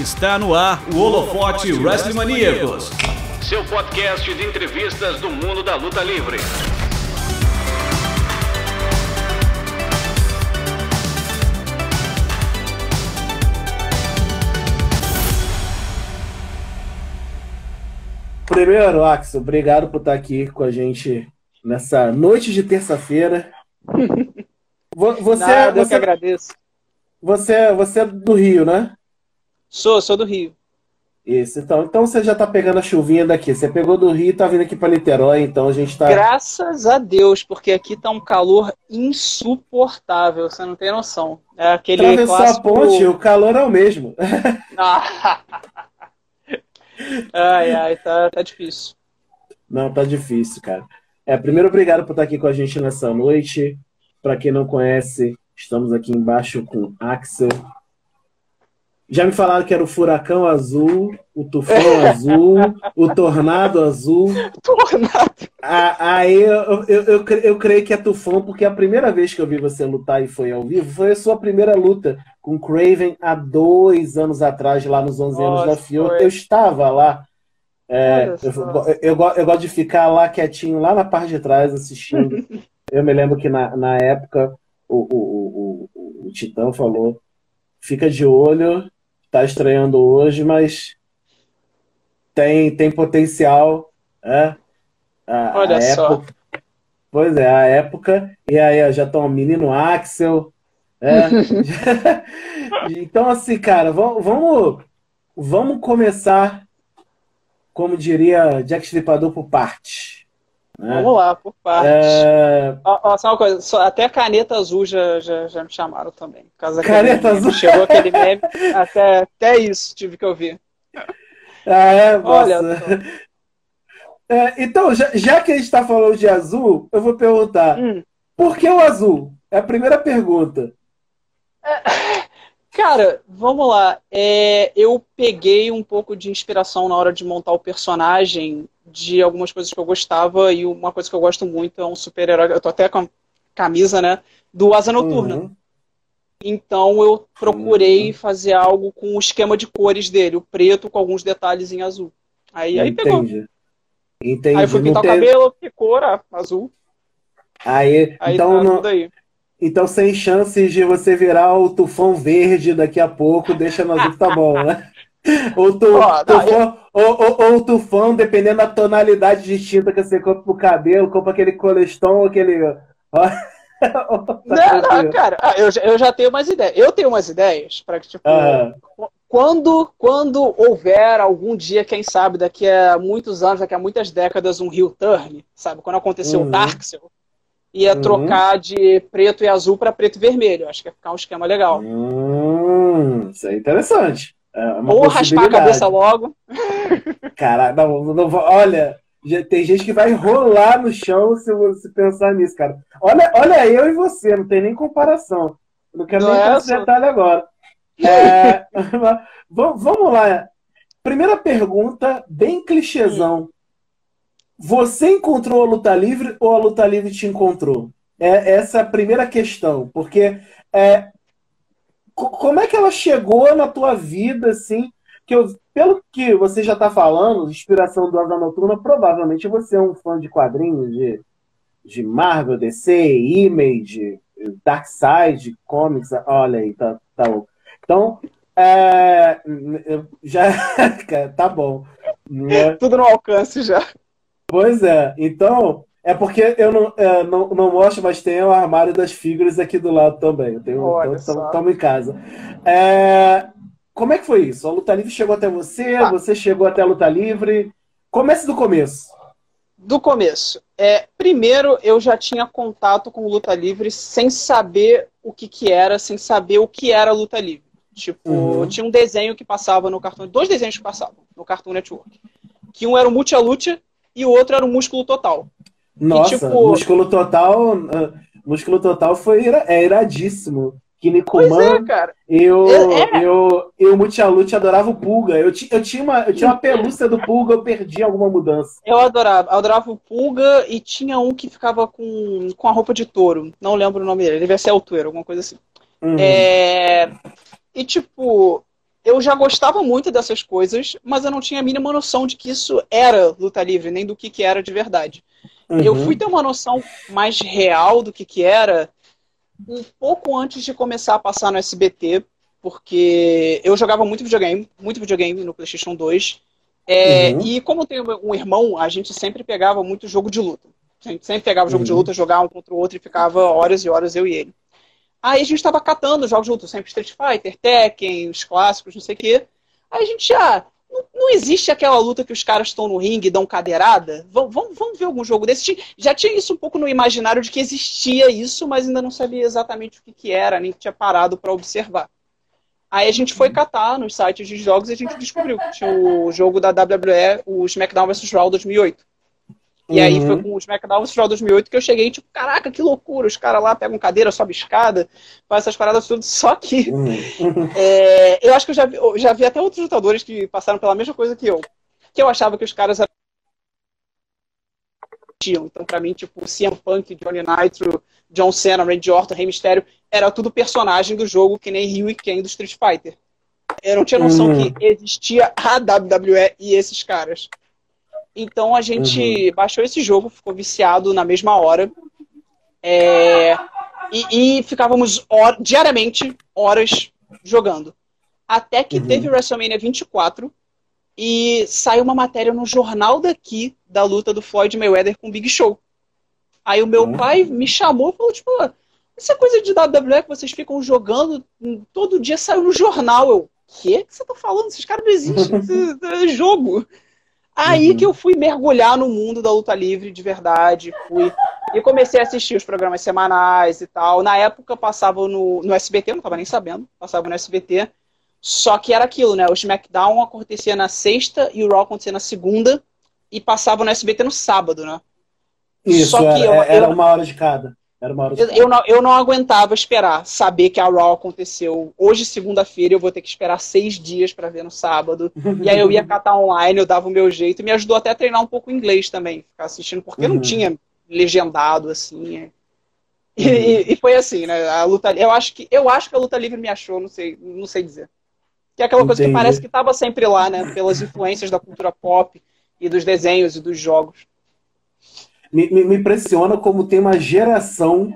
Está no ar o Holofote Wrestling Maníacos, seu podcast de entrevistas do mundo da luta livre. Primeiro, Axel, obrigado por estar aqui com a gente nessa noite de terça-feira. Você, Nada, você, eu que agradeço. Você, você é do Rio, né? Sou, sou do Rio. Isso, então, então você já tá pegando a chuvinha daqui. Você pegou do Rio e tá vindo aqui para Niterói, então a gente tá. Graças a Deus, porque aqui tá um calor insuportável, você não tem noção. É aquele Atravessou clássico... a ponte, o calor é o mesmo. ai, ai, tá, tá difícil. Não, tá difícil, cara. É, primeiro, obrigado por estar aqui com a gente nessa noite. Para quem não conhece, estamos aqui embaixo com Axel, já me falaram que era o furacão azul, o tufão azul, o tornado azul. Tornado. Aí eu, eu, eu, eu, creio que é tufão, porque a primeira vez que eu vi você lutar e foi ao vivo foi a sua primeira luta com Craven há dois anos atrás, lá nos 11 Nossa, anos da FIO. Eu estava lá. É, eu, eu, gosto de ficar lá quietinho, lá na parte de trás, assistindo. eu me lembro que na, na época o, o, o, o, o Titã falou: fica de olho está estreando hoje, mas tem, tem potencial. Né? A, Olha a só. Época, pois é, a época. E aí já estão o menino Axel. É. então, assim, cara, vamos, vamos, começar, como diria Jack Stripador, por parte. Né? Vamos lá, por parte. É... Ó, ó, só uma coisa, só, até caneta azul já, já, já me chamaram também. Caneta azul? Chegou aquele meme, até, até isso tive que ouvir. Ah, é? Olha. É, então, já, já, que a gente está falando de azul, eu vou perguntar: hum. por que o azul? É a primeira pergunta. É, cara, vamos lá. É, eu peguei um pouco de inspiração na hora de montar o personagem de algumas coisas que eu gostava e uma coisa que eu gosto muito é um super-herói. Eu tô até com a camisa, né? Do Asa Noturna. Uhum. Então eu procurei uhum. fazer algo com o esquema de cores dele, o preto com alguns detalhes em azul. Aí, aí pegou. Entendi. Aí fui pintar o cabelo, que cor, ah, azul. Aí, aí então, tá não, então, sem chances de você virar o tufão verde daqui a pouco, deixa no azul que tá bom, né? Ou, tu, oh, tufão, eu... ou, ou, ou tufão, dependendo da tonalidade distinta que você compra pro cabelo, compra aquele coleston, aquele. não, não, cara, ah, eu, eu já tenho umas ideias. Eu tenho umas ideias para que, tipo, quando, quando houver algum dia, quem sabe, daqui a muitos anos, daqui a muitas décadas, um Rio Turn, sabe? Quando aconteceu uhum. o Darkseid, ia uhum. trocar de preto e azul para preto e vermelho. Acho que ia ficar um esquema legal. Hum, isso é interessante. É Ou raspar a cabeça logo. Cara, não, não, olha, tem gente que vai rolar no chão se você pensar nisso, cara. Olha, olha eu e você, não tem nem comparação. Não quero não nem é esse detalhe agora. É, vamos lá. Primeira pergunta, bem clichêzão. Você encontrou a luta livre ou a luta livre te encontrou? É, essa é a primeira questão, porque é, como é que ela chegou na tua vida, assim? Que eu, pelo que você já está falando, inspiração do Asa Noturna, provavelmente você é um fã de quadrinhos de, de Marvel, DC, Image, Darkseid, Comics, olha aí, tá, tá Então, é, já tá bom. Tudo no alcance já. Pois é, então é porque eu não, é, não, não mostro, mas tem o armário das figuras aqui do lado também. Eu tenho, estamos em casa. É, como é que foi isso? A luta livre chegou até você, tá. você chegou até a luta livre. Comece do começo. Do começo. É, primeiro, eu já tinha contato com luta livre sem saber o que, que era, sem saber o que era luta livre. Tipo, uhum. tinha um desenho que passava no cartão, dois desenhos que passavam no Cartoon Network. Que um era o Multi Lucha e o outro era o Músculo Total. Nossa, e, tipo... músculo total. Uh, músculo total foi é iradíssimo. Kinnikuman é. Eu, é, é. eu, eu, Mutialute adorava o Pulga. Eu, eu, tinha uma, eu tinha uma pelúcia do Pulga, eu perdi alguma mudança. Eu adorava, eu adorava o Pulga e tinha um que ficava com, com a roupa de touro. Não lembro o nome dele, ele devia ser Altuero, alguma coisa assim. Uhum. É, e tipo, eu já gostava muito dessas coisas, mas eu não tinha a mínima noção de que isso era luta livre, nem do que, que era de verdade. Uhum. Eu fui ter uma noção mais real do que, que era um pouco antes de começar a passar no SBT, porque eu jogava muito videogame, muito videogame no PlayStation 2. É, uhum. E como eu tenho um irmão, a gente sempre pegava muito jogo de luta. A gente sempre pegava jogo uhum. de luta, jogava um contra o outro e ficava horas e horas eu e ele. Aí a gente estava catando jogos de luta, sempre Street Fighter, Tekken, os clássicos, não sei o quê. Aí a gente já. Ah, não, não, existe aquela luta que os caras estão no ringue e dão cadeirada? Vamos, vamos, vamos ver algum jogo desse. Já tinha isso um pouco no imaginário de que existia isso, mas ainda não sabia exatamente o que, que era, nem tinha parado para observar. Aí a gente foi catar nos sites de jogos e a gente descobriu que tinha o jogo da WWE, o SmackDown vs. Raw 2008. E uhum. aí foi uhum. com o SmackDown Raw 2008 que eu cheguei, tipo, caraca, que loucura, os caras lá pegam cadeira, sobe escada, faz essas paradas tudo. Só que uhum. é, eu acho que eu já vi, eu já vi até outros lutadores que passaram pela mesma coisa que eu. Que eu achava que os caras eram. Então, pra mim, tipo, CM Punk, Johnny Nitro, John Cena, Randy Orton, Rey Mysterio, era tudo personagem do jogo, que nem Ryu e Ken do Street Fighter. Eu não tinha noção uhum. que existia a WWE e esses caras. Então a gente uhum. baixou esse jogo, ficou viciado na mesma hora. É, e, e, ficávamos or, diariamente horas jogando. Até que uhum. teve o WrestleMania 24 e saiu uma matéria no jornal daqui da luta do Floyd Mayweather com o Big Show. Aí o meu uhum. pai me chamou e falou, tipo, essa coisa de WWE que vocês ficam jogando todo dia saiu no jornal. Eu, o que você tá falando? Esses caras não existem, é jogo. Aí uhum. que eu fui mergulhar no mundo da luta livre de verdade, fui e comecei a assistir os programas semanais e tal. Na época passava no, no SBT, eu não tava nem sabendo, passava no SBT. Só que era aquilo, né? O SmackDown acontecia na sexta e o Raw acontecia na segunda e passava no SBT no sábado, né? Isso, Só que era, eu, era uma hora de cada. Era uma hora eu, eu, não, eu não aguentava esperar, saber que a Raw aconteceu hoje, segunda-feira, eu vou ter que esperar seis dias para ver no sábado. e aí eu ia catar online, eu dava o meu jeito. E me ajudou até a treinar um pouco o inglês também, ficar assistindo, porque uhum. não tinha legendado, assim. É. E, uhum. e, e, foi assim, né? A luta, eu acho que eu acho que a luta livre me achou, não sei, não sei dizer. Que é aquela coisa Entendi. que parece que estava sempre lá, né? Pelas influências da cultura pop e dos desenhos e dos jogos me, me, me impressiona como tem uma geração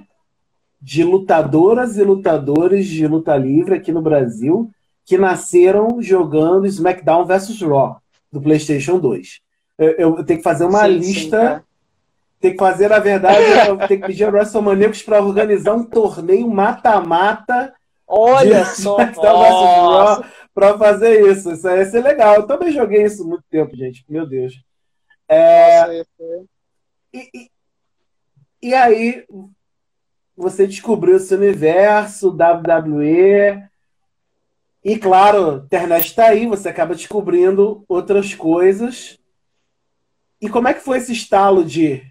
de lutadoras e lutadores de luta livre aqui no Brasil que nasceram jogando SmackDown vs Raw do PlayStation 2. Eu, eu tenho que fazer uma sim, lista. Sim, tem que fazer, na verdade, eu tenho que pedir a WrestleManiacos para organizar um torneio mata-mata. Olha só! para fazer isso. Isso ia ser legal. Eu também joguei isso muito tempo, gente. Meu Deus. É... Nossa, e, e, aí você descobriu esse universo, WWE. E claro, a internet está aí, você acaba descobrindo outras coisas. E como é que foi esse estalo de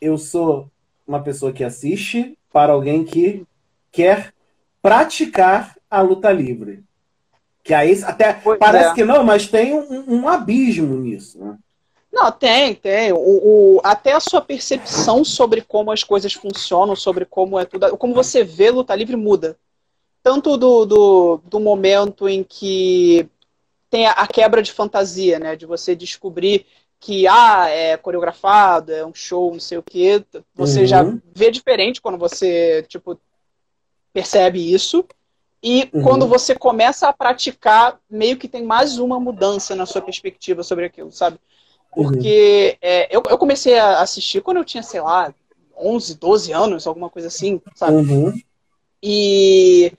eu sou uma pessoa que assiste para alguém que quer praticar a luta livre? Que aí até pois parece é. que não, mas tem um, um abismo nisso. Né? Não, tem, tem. O, o, até a sua percepção sobre como as coisas funcionam, sobre como é tudo. Como você vê luta livre muda. Tanto do, do, do momento em que tem a, a, quebra de fantasia, né? De você descobrir que ah, é coreografado, é um show, não sei o quê. Você uhum. já vê diferente quando você, tipo, percebe isso. E uhum. quando você começa a praticar, meio que tem mais uma mudança na sua perspectiva sobre aquilo, sabe? Porque uhum. é, eu, eu comecei a assistir quando eu tinha, sei lá, 11, 12 anos, alguma coisa assim, sabe? Uhum. E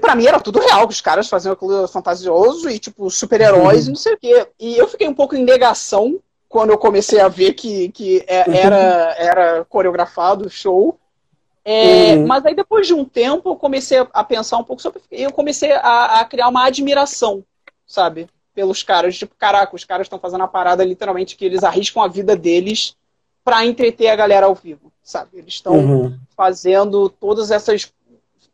para mim era tudo real, os caras faziam aquilo fantasioso e, tipo, super-heróis uhum. e não sei o quê. E eu fiquei um pouco em negação quando eu comecei a ver que, que é, era, era coreografado o show. É, uhum. Mas aí depois de um tempo eu comecei a pensar um pouco sobre. Eu comecei a, a criar uma admiração, sabe? Pelos caras. Tipo, caraca, os caras estão fazendo a parada literalmente que eles arriscam a vida deles para entreter a galera ao vivo, sabe? Eles estão uhum. fazendo todas essas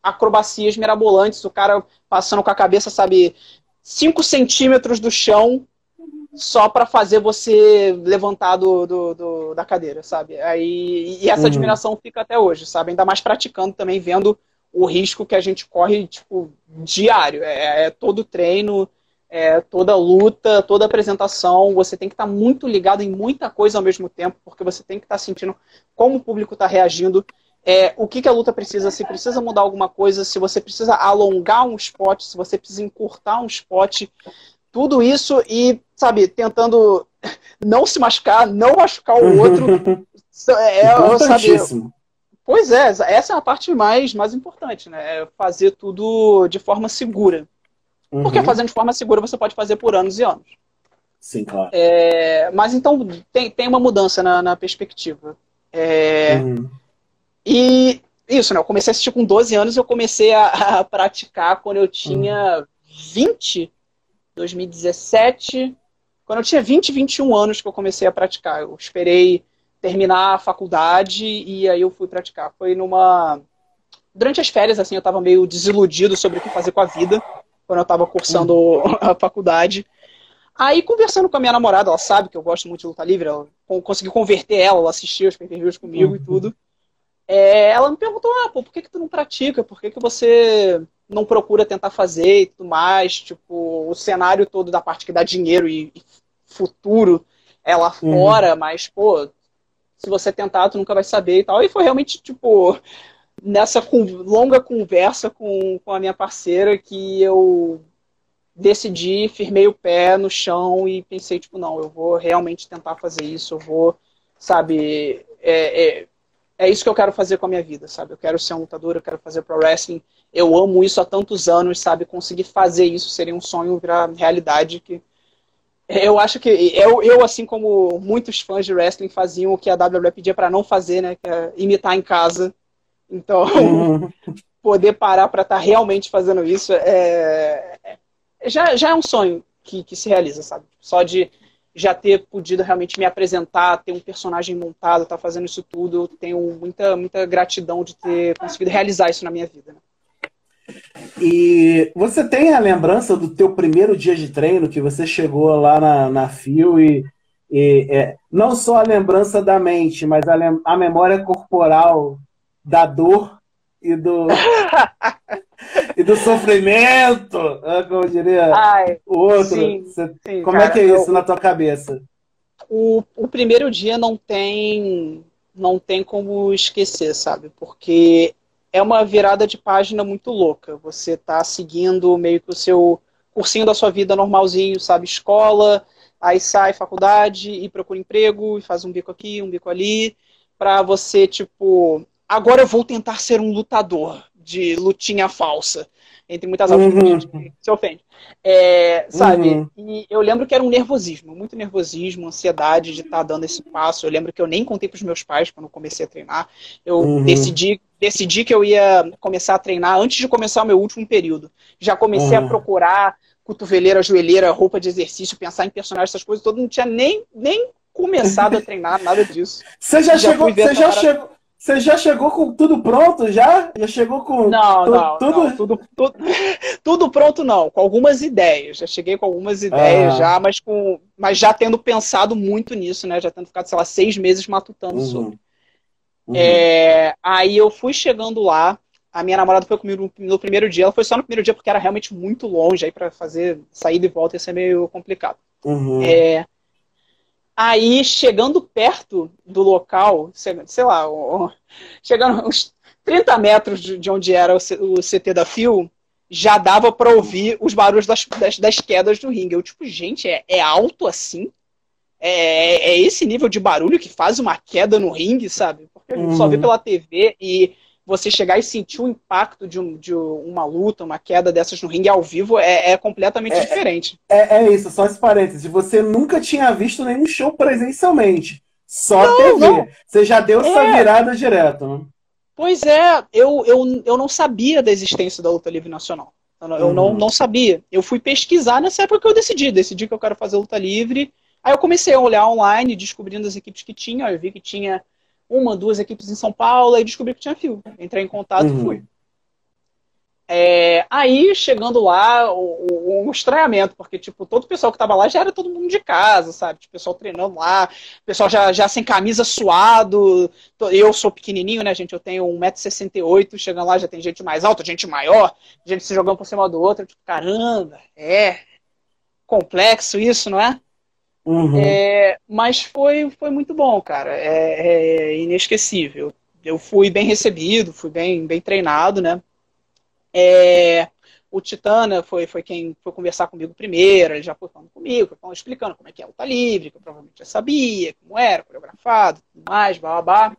acrobacias mirabolantes, o cara passando com a cabeça, sabe, 5 centímetros do chão só para fazer você levantar do, do, do, da cadeira, sabe? Aí, e essa uhum. admiração fica até hoje, sabe? Ainda mais praticando também, vendo o risco que a gente corre, tipo, diário. É, é todo treino, é, toda luta, toda apresentação, você tem que estar tá muito ligado em muita coisa ao mesmo tempo, porque você tem que estar tá sentindo como o público está reagindo, é, o que, que, a luta precisa, se precisa mudar alguma coisa, se você precisa alongar um spot, se você precisa encurtar um spot, tudo isso e, sabe, tentando não se machucar, não machucar o outro. é, é sabe, pois é, essa é a parte mais, mais importante, né? É fazer tudo de forma segura. Uhum. Porque fazendo de forma segura você pode fazer por anos e anos. Sim, claro. É, mas então tem, tem uma mudança na, na perspectiva. É, uhum. E isso, né? Eu comecei a assistir com 12 anos e eu comecei a, a praticar quando eu tinha uhum. 20, 2017. Quando eu tinha 20, 21 anos que eu comecei a praticar. Eu esperei terminar a faculdade e aí eu fui praticar. Foi numa. Durante as férias, assim, eu tava meio desiludido sobre o que fazer com a vida, quando eu tava cursando uhum. a faculdade. Aí, conversando com a minha namorada, ela sabe que eu gosto muito de luta livre, ela consegui converter ela, ela assistiu os pay-per-views comigo uhum. e tudo. É, ela me perguntou, ah, pô, por que, que tu não pratica? Por que, que você não procura tentar fazer e tudo mais? Tipo, o cenário todo da parte que dá dinheiro e, e futuro é lá uhum. fora, mas, pô, se você tentar, tu nunca vai saber e tal. E foi realmente, tipo, nessa longa conversa com, com a minha parceira que eu decidi, firmei o pé no chão e pensei, tipo, não, eu vou realmente tentar fazer isso, eu vou, sabe, é, é, é isso que eu quero fazer com a minha vida, sabe? Eu quero ser um lutador, eu quero fazer pro wrestling. Eu amo isso há tantos anos, sabe? Conseguir fazer isso seria um sonho virar realidade que eu acho que eu, eu assim como muitos fãs de wrestling faziam o que a WWE pedia para não fazer, né, que é imitar em casa. Então, poder parar para estar tá realmente fazendo isso é, é, já, já é um sonho que, que se realiza, sabe? Só de já ter podido realmente me apresentar, ter um personagem montado, estar tá fazendo isso tudo. Tenho muita, muita gratidão de ter conseguido realizar isso na minha vida. Né? E você tem a lembrança do teu primeiro dia de treino, que você chegou lá na, na FIO e, e é, não só a lembrança da mente, mas a, a memória corporal da dor e do, e do sofrimento, né, como diria Ai, o outro. Sim, sim, como cara, é que é isso eu, na tua cabeça? O, o primeiro dia não tem não tem como esquecer, sabe? Porque é uma virada de página muito louca. Você está seguindo meio que o seu cursinho da sua vida normalzinho, sabe? Escola, aí sai faculdade e procura emprego e faz um bico aqui, um bico ali, para você, tipo, agora eu vou tentar ser um lutador de lutinha falsa. Entre muitas aspas, uhum. se ofende. É, sabe? Uhum. E eu lembro que era um nervosismo, muito nervosismo, ansiedade de estar tá dando esse passo. Eu lembro que eu nem contei para os meus pais quando comecei a treinar. Eu uhum. decidi, decidi que eu ia começar a treinar antes de começar o meu último período. Já comecei a uhum. procurar cotoveleira, joelheira, roupa de exercício, pensar em personagens, essas coisas, todo não tinha nem, nem começado a treinar, nada disso. Você já, já chegou, você já chegou, você já chegou com tudo pronto já? Já chegou com não, tu, não, tudo... Não, tudo, tudo, tudo pronto não, com algumas ideias. Já cheguei com algumas ideias ah. já, mas com, mas já tendo pensado muito nisso, né? Já tendo ficado sei lá seis meses matutando uhum. sobre. Uhum. É, aí eu fui chegando lá. A minha namorada foi comigo no primeiro dia. Ela foi só no primeiro dia porque era realmente muito longe aí para fazer saída e volta ia ser meio complicado. Uhum. É, Aí, chegando perto do local, sei lá, chegando uns 30 metros de onde era o CT da Fio, já dava para ouvir os barulhos das, das, das, quedas do ringue. Eu, tipo, gente, é, é alto assim? É, é, esse nível de barulho que faz uma queda no ringue, sabe? Porque a gente uhum. só vê uhum. pela TV e você chegar e sentir o impacto de, um, de uma luta, uma queda dessas no ringue ao vivo é, é completamente é, diferente. É, é, isso, só esse parênteses. Você nunca tinha visto nenhum show presencialmente. Só não, TV. Não. Você já deu essa é. virada direto, né? Pois é, eu, eu, eu não sabia da existência da luta livre nacional. Eu, uhum. não, não sabia. Eu fui pesquisar nessa época que eu decidi. Decidi que eu quero fazer luta livre. Aí eu comecei a olhar online, descobrindo as equipes que tinha. Eu vi que tinha uma, duas equipes em São Paulo, e descobri que tinha fio. Entrei em contato uhum. e fui. É, aí, chegando lá, o, o, estranhamento, porque, tipo, todo o pessoal que tava lá já era todo mundo de casa, sabe? Tipo, o pessoal treinando lá, o pessoal já, já sem camisa suado. Eu sou pequenininho, né, gente? Eu tenho 1,68m, chegando lá já tem gente mais alta, gente maior, gente se jogando por cima do outro. Tipo, caramba, é complexo isso, não é? Uhum. é mas foi, foi muito bom, cara. É, é inesquecível. Eu fui bem recebido, fui bem, bem treinado, né? É, o Titana foi, foi quem foi conversar comigo primeiro, ele já foi falando comigo, foi explicando como é que é a luta livre, que eu provavelmente já sabia, como era, coreografado, tudo mais, babá.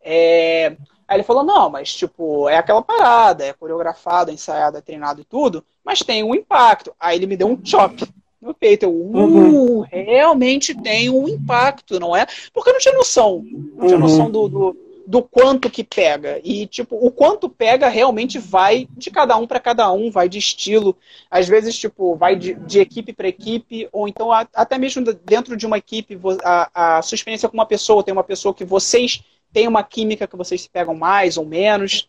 É, aí ele falou, não, mas tipo, é aquela parada, é coreografado, ensaiado, é treinado e tudo, mas tem um impacto. Aí ele me deu um chop no peito. Eu, uh, uhum. realmente tem um impacto, não é? Porque eu não tinha noção, não tinha uhum. noção do, do do quanto que pega. E, tipo, o quanto pega realmente vai de cada um para cada um, vai de estilo. Às vezes, tipo, vai de, de equipe para equipe, ou então até mesmo dentro de uma equipe, a, a sua experiência com uma pessoa, tem uma pessoa que vocês têm uma química que vocês se pegam mais ou menos.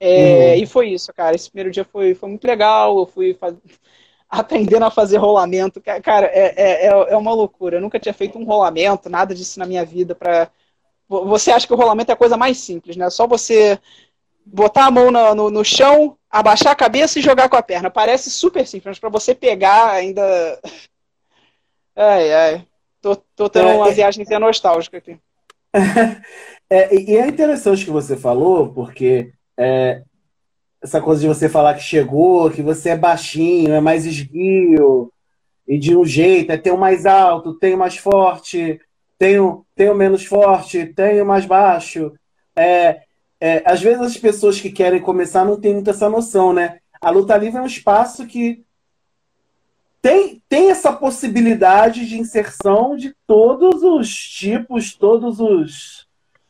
É, uhum. E foi isso, cara. Esse primeiro dia foi, foi muito legal. Eu fui faz... aprendendo a fazer rolamento. Cara, é, é, é, é uma loucura. Eu nunca tinha feito um rolamento, nada disso na minha vida para você acha que o rolamento é a coisa mais simples, né? Só você botar a mão no, no, no chão, abaixar a cabeça e jogar com a perna. Parece super simples, mas para você pegar ainda. Ai, ai. Tô, tô tendo é, uma é... viagem até nostálgica aqui. é, e é interessante que você falou, porque é, essa coisa de você falar que chegou, que você é baixinho, é mais esguio, e de um jeito, é o mais alto, tem o mais forte, tenho, tenho menos forte, tenho mais baixo. É, é, às vezes as pessoas que querem começar não têm muito essa noção, né? A luta livre é um espaço que tem, tem essa possibilidade de inserção de todos os tipos, todos os,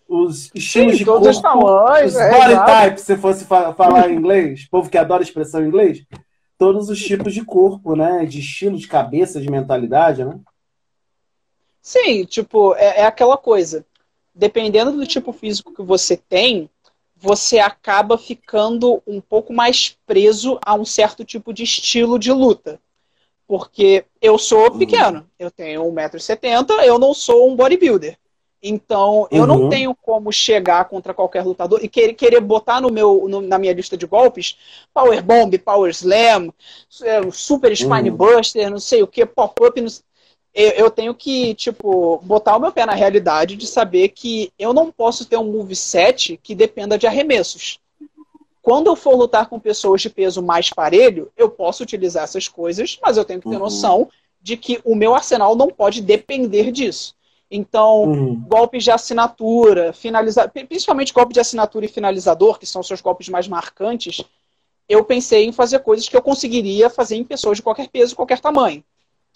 os estilos Sim, de corpo, os tamanhos, os é, body é, types, se fosse fa falar em inglês, povo que adora expressão em inglês, todos os tipos de corpo, né? De estilo, de cabeça, de mentalidade, né? Sim, tipo, é, é aquela coisa. Dependendo do tipo físico que você tem, você acaba ficando um pouco mais preso a um certo tipo de estilo de luta. Porque eu sou uhum. pequeno, eu tenho 1,70m, eu não sou um bodybuilder. Então, eu uhum. não tenho como chegar contra qualquer lutador e querer, querer botar no meu, no, na minha lista de golpes Power Bomb, Power Slam, é, Super Spine uhum. Buster, não sei o que, pop-up, eu tenho que, tipo, botar o meu pé na realidade de saber que eu não posso ter um moveset que dependa de arremessos. Quando eu for lutar com pessoas de peso mais parelho, eu posso utilizar essas coisas, mas eu tenho que ter uhum. noção de que o meu arsenal não pode depender disso. Então, uhum. golpes de assinatura, finaliza... principalmente golpe de assinatura e finalizador, que são seus golpes mais marcantes, eu pensei em fazer coisas que eu conseguiria fazer em pessoas de qualquer peso, qualquer tamanho.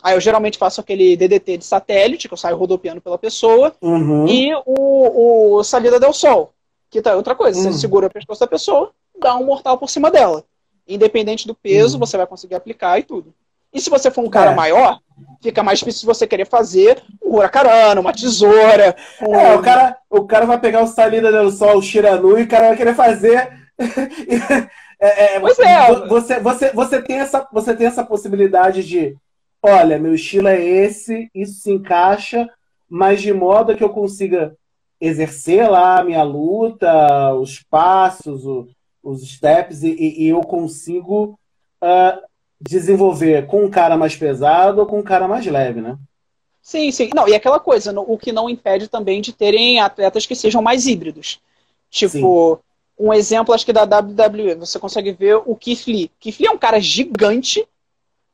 Aí eu geralmente faço aquele DDT de satélite, que eu saio rodopiando pela pessoa, uhum. e o, o salida del sol, que tá outra coisa. Uhum. Você segura o pescoço da pessoa, dá um mortal por cima dela. Independente do peso, uhum. você vai conseguir aplicar e tudo. E se você for um cara é. maior, fica mais difícil você querer fazer um huracarana, uma tesoura. Um... É, o cara, o cara vai pegar o salida del sol, o Shiranu, e o cara vai querer fazer. é, é, pois é. Você, você, você, tem essa, você tem essa possibilidade de olha, meu estilo é esse, isso se encaixa, mas de modo que eu consiga exercer lá a minha luta, os passos, o, os steps, e, e, eu consigo uh, desenvolver com um cara mais pesado ou com um cara mais leve, né? Sim, sim. Não, e aquela coisa, o que não impede também de terem atletas que sejam mais híbridos. Tipo, sim. um exemplo, acho que da WWE, você consegue ver o Keith Lee. Keith Lee é um cara gigante,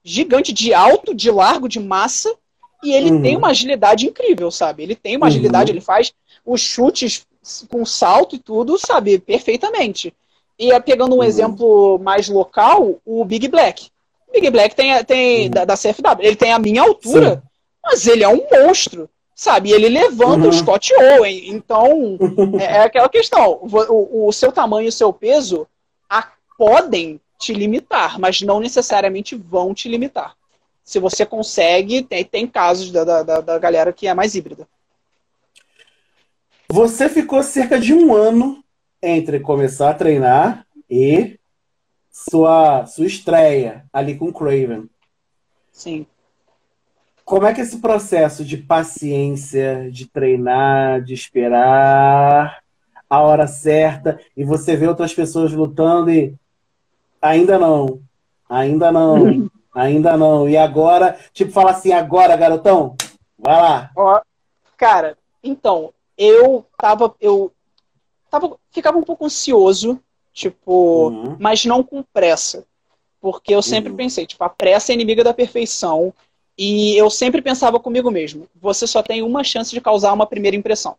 gigante de alto, de largo, de massa, e ele uhum. tem uma agilidade incrível, sabe? Ele tem uma agilidade, uhum. ele faz os chutes com salto e tudo, sabe? Perfeitamente. E é, pegando um uhum. exemplo mais local, o Big Black. O Big Black tem, tem uhum. da, da, CFW, ele tem a minha altura, Sim. mas ele é um monstro, sabe? Ele levanta o uhum. Scott Owen. Então, é, é, aquela questão. O, o, seu tamanho e o seu peso a, podem te limitar, mas não necessariamente vão te limitar. Se você consegue, tem, tem casos da, da, da galera que é mais híbrida. Você ficou cerca de um ano entre começar a treinar e sua, sua estreia ali com o Craven. Sim. Como é que é esse processo de paciência, de treinar, de esperar a hora certa e você vê outras pessoas lutando e ainda não, ainda não, ainda não. E agora, tipo, fala assim, agora, garotão, vai lá. Ó, cara, então, eu tava, eu tava, ficava um pouco ansioso, tipo, uhum. mas não com pressa. Porque eu sempre uhum. pensei, tipo, a pressa é inimiga da perfeição. E eu sempre pensava comigo mesmo, você só tem uma chance de causar uma primeira impressão.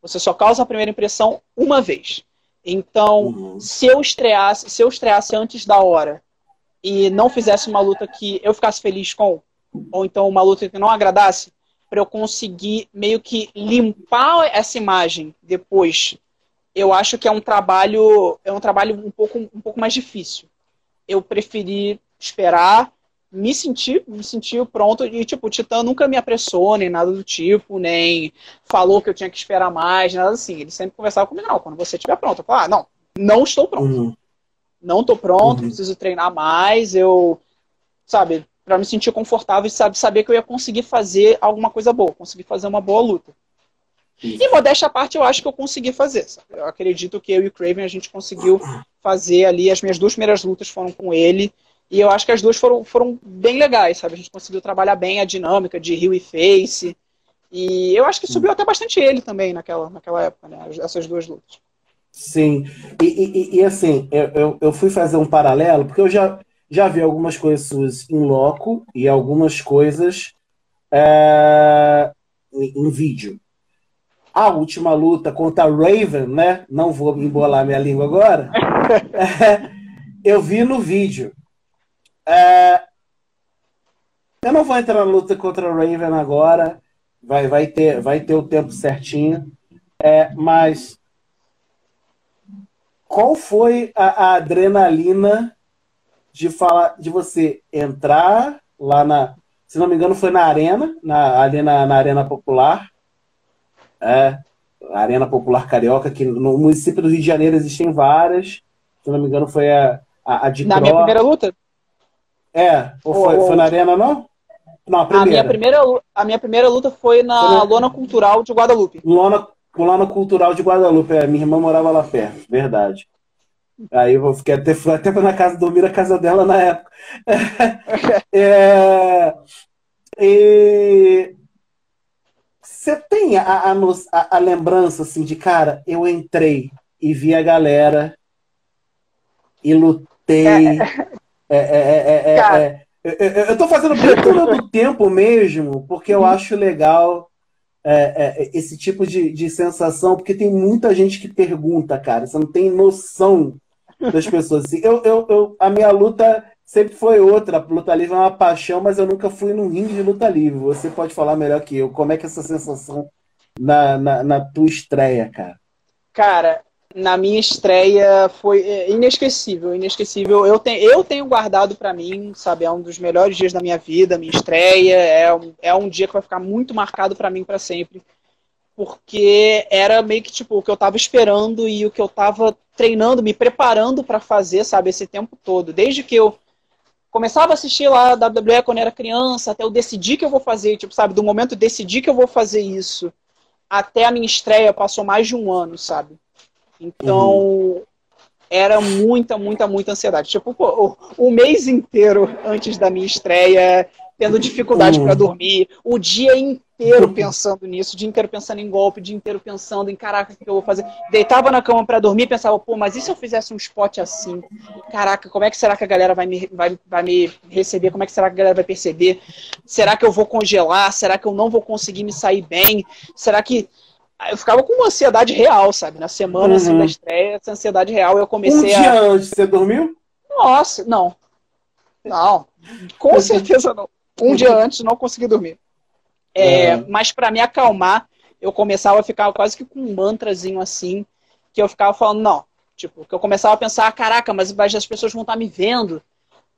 Você só causa a primeira impressão uma vez. Então, uhum. se eu estreasse, se eu estreasse antes da hora e não fizesse uma luta que eu ficasse feliz com, ou então uma luta que não agradasse, para eu conseguir meio que limpar essa imagem depois, eu acho que é um trabalho, é um trabalho um pouco, um pouco mais difícil. Eu preferi esperar me senti, me senti pronto e, tipo, o Titã nunca me apressou, nem nada do tipo, nem falou que eu tinha que esperar mais, nada assim. Ele sempre conversava comigo, não, quando você estiver pronto. Eu falava, ah, não, não estou pronto. Uhum. Não estou pronto, uhum. preciso treinar mais, eu, sabe, para me sentir confortável e sabe, saber que eu ia conseguir fazer alguma coisa boa, conseguir fazer uma boa luta. E modéstia à parte, eu acho que eu consegui fazer. Eu acredito que eu e o Craven a gente conseguiu fazer ali. As minhas duas primeiras lutas foram com ele. E eu acho que as duas foram, foram bem legais, sabe? A gente conseguiu trabalhar bem a dinâmica de Rio e Face. E eu acho que subiu até bastante ele também naquela, naquela época, né? Essas duas lutas. Sim. E, e, e assim, eu, eu, fui fazer um paralelo, porque eu já, já vi algumas coisas suas em loco e algumas coisas é, em vídeo. A última luta contra a Raven, né? Não vou embolar minha língua agora. Eu vi no vídeo. É... Eu não vou entrar na luta contra o Raven agora. Vai, vai, ter, vai ter o tempo certinho. É, mas qual foi a, a, adrenalina de falar de você entrar lá na. Se não me engano, foi na arena, na, ali na, na Arena Popular. É, Arena Popular Carioca, que no município do Rio de Janeiro existem várias. Se não me engano, foi a, a, a de Na Cro... minha primeira luta? É, ou foi, foi na arena, não? Não, a primeira. A minha primeira, a minha primeira luta foi na foi na... Lona Cultural de Guadalupe. Lona, Lona Cultural de Guadalupe, é, minha irmã morava lá perto, verdade. Aí eu fiquei até, fui até na casa, dormir na casa dela na época. é, e você tem a, a, a, lembrança assim de cara, eu entrei e vi a galera e lutei. É. É, é, é, é, é eu estou fazendo leitura do tempo mesmo, porque eu acho legal esse tipo de, de sensação, porque tem muita gente que pergunta, cara. Você não tem noção das pessoas. Assim, eu, eu, eu, a minha luta sempre foi outra. Luta livre é uma paixão, mas eu nunca fui num ringue de luta livre. Você pode falar melhor que eu. Como é que é essa sensação na, na, na tua estreia, cara? Cara, na minha estreia foi é, inesquecível, inesquecível. Eu, tenho, eu tenho guardado para mim, sabe, é um dos melhores dias da minha vida, minha estreia, é um, é um dia que vai ficar muito marcado para mim para sempre. Porque era meio que tipo o que eu tava esperando e o que eu tava treinando, me preparando para fazer, sabe, esse tempo todo. Desde que eu começava a assistir lá a WWE quando era criança, até eu decidir que eu vou fazer, tipo, sabe, do momento eu decidir que eu vou fazer isso até a minha estreia passou mais de um ano, sabe? Então, uhum. era muita, muita, muita ansiedade. Tipo, pô, o, o, mês inteiro antes da minha estreia, tendo dificuldade uhum. para dormir, o dia inteiro pensando nisso, o dia inteiro pensando em golpe, o dia inteiro pensando em caraca, o que eu vou fazer? Deitava na cama para dormir e pensava, pô, mas e se eu fizesse um spot assim? Caraca, como é que será que a galera vai me, vai, vai me receber? Como é que será que a galera vai perceber? Será que eu vou congelar? Será que eu não vou conseguir me sair bem? Será que eu ficava com uma ansiedade real, sabe? Na semana assim, uhum. assim da estreia, essa ansiedade real, eu comecei um dia a. antes, você dormiu? Nossa, não. Não, com certeza não. Um dia antes não consegui dormir. É, uhum. Mas para me acalmar, eu começava a ficar quase que com um mantrazinho assim, que eu ficava falando, não. Tipo, que eu começava a pensar, caraca, mas as pessoas vão estar me vendo.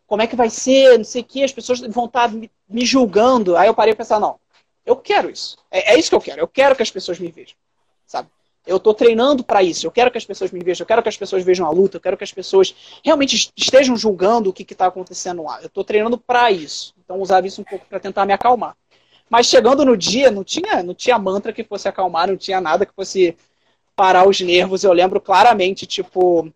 Como é que vai ser? Não sei o que, as pessoas vão estar me julgando. Aí eu parei a pensar, não, eu quero isso. É, é, isso que eu quero. Eu quero que as pessoas me vejam. Sabe? Eu tô treinando para isso. Eu quero que as pessoas me vejam, eu quero que as pessoas vejam a luta, eu quero que as pessoas realmente estejam julgando o que está acontecendo lá. Eu tô treinando para isso. Então usava isso um pouco para tentar me acalmar. Mas chegando no dia, não tinha, não tinha mantra que fosse acalmar, não tinha nada que fosse parar os nervos. Eu lembro claramente, tipo,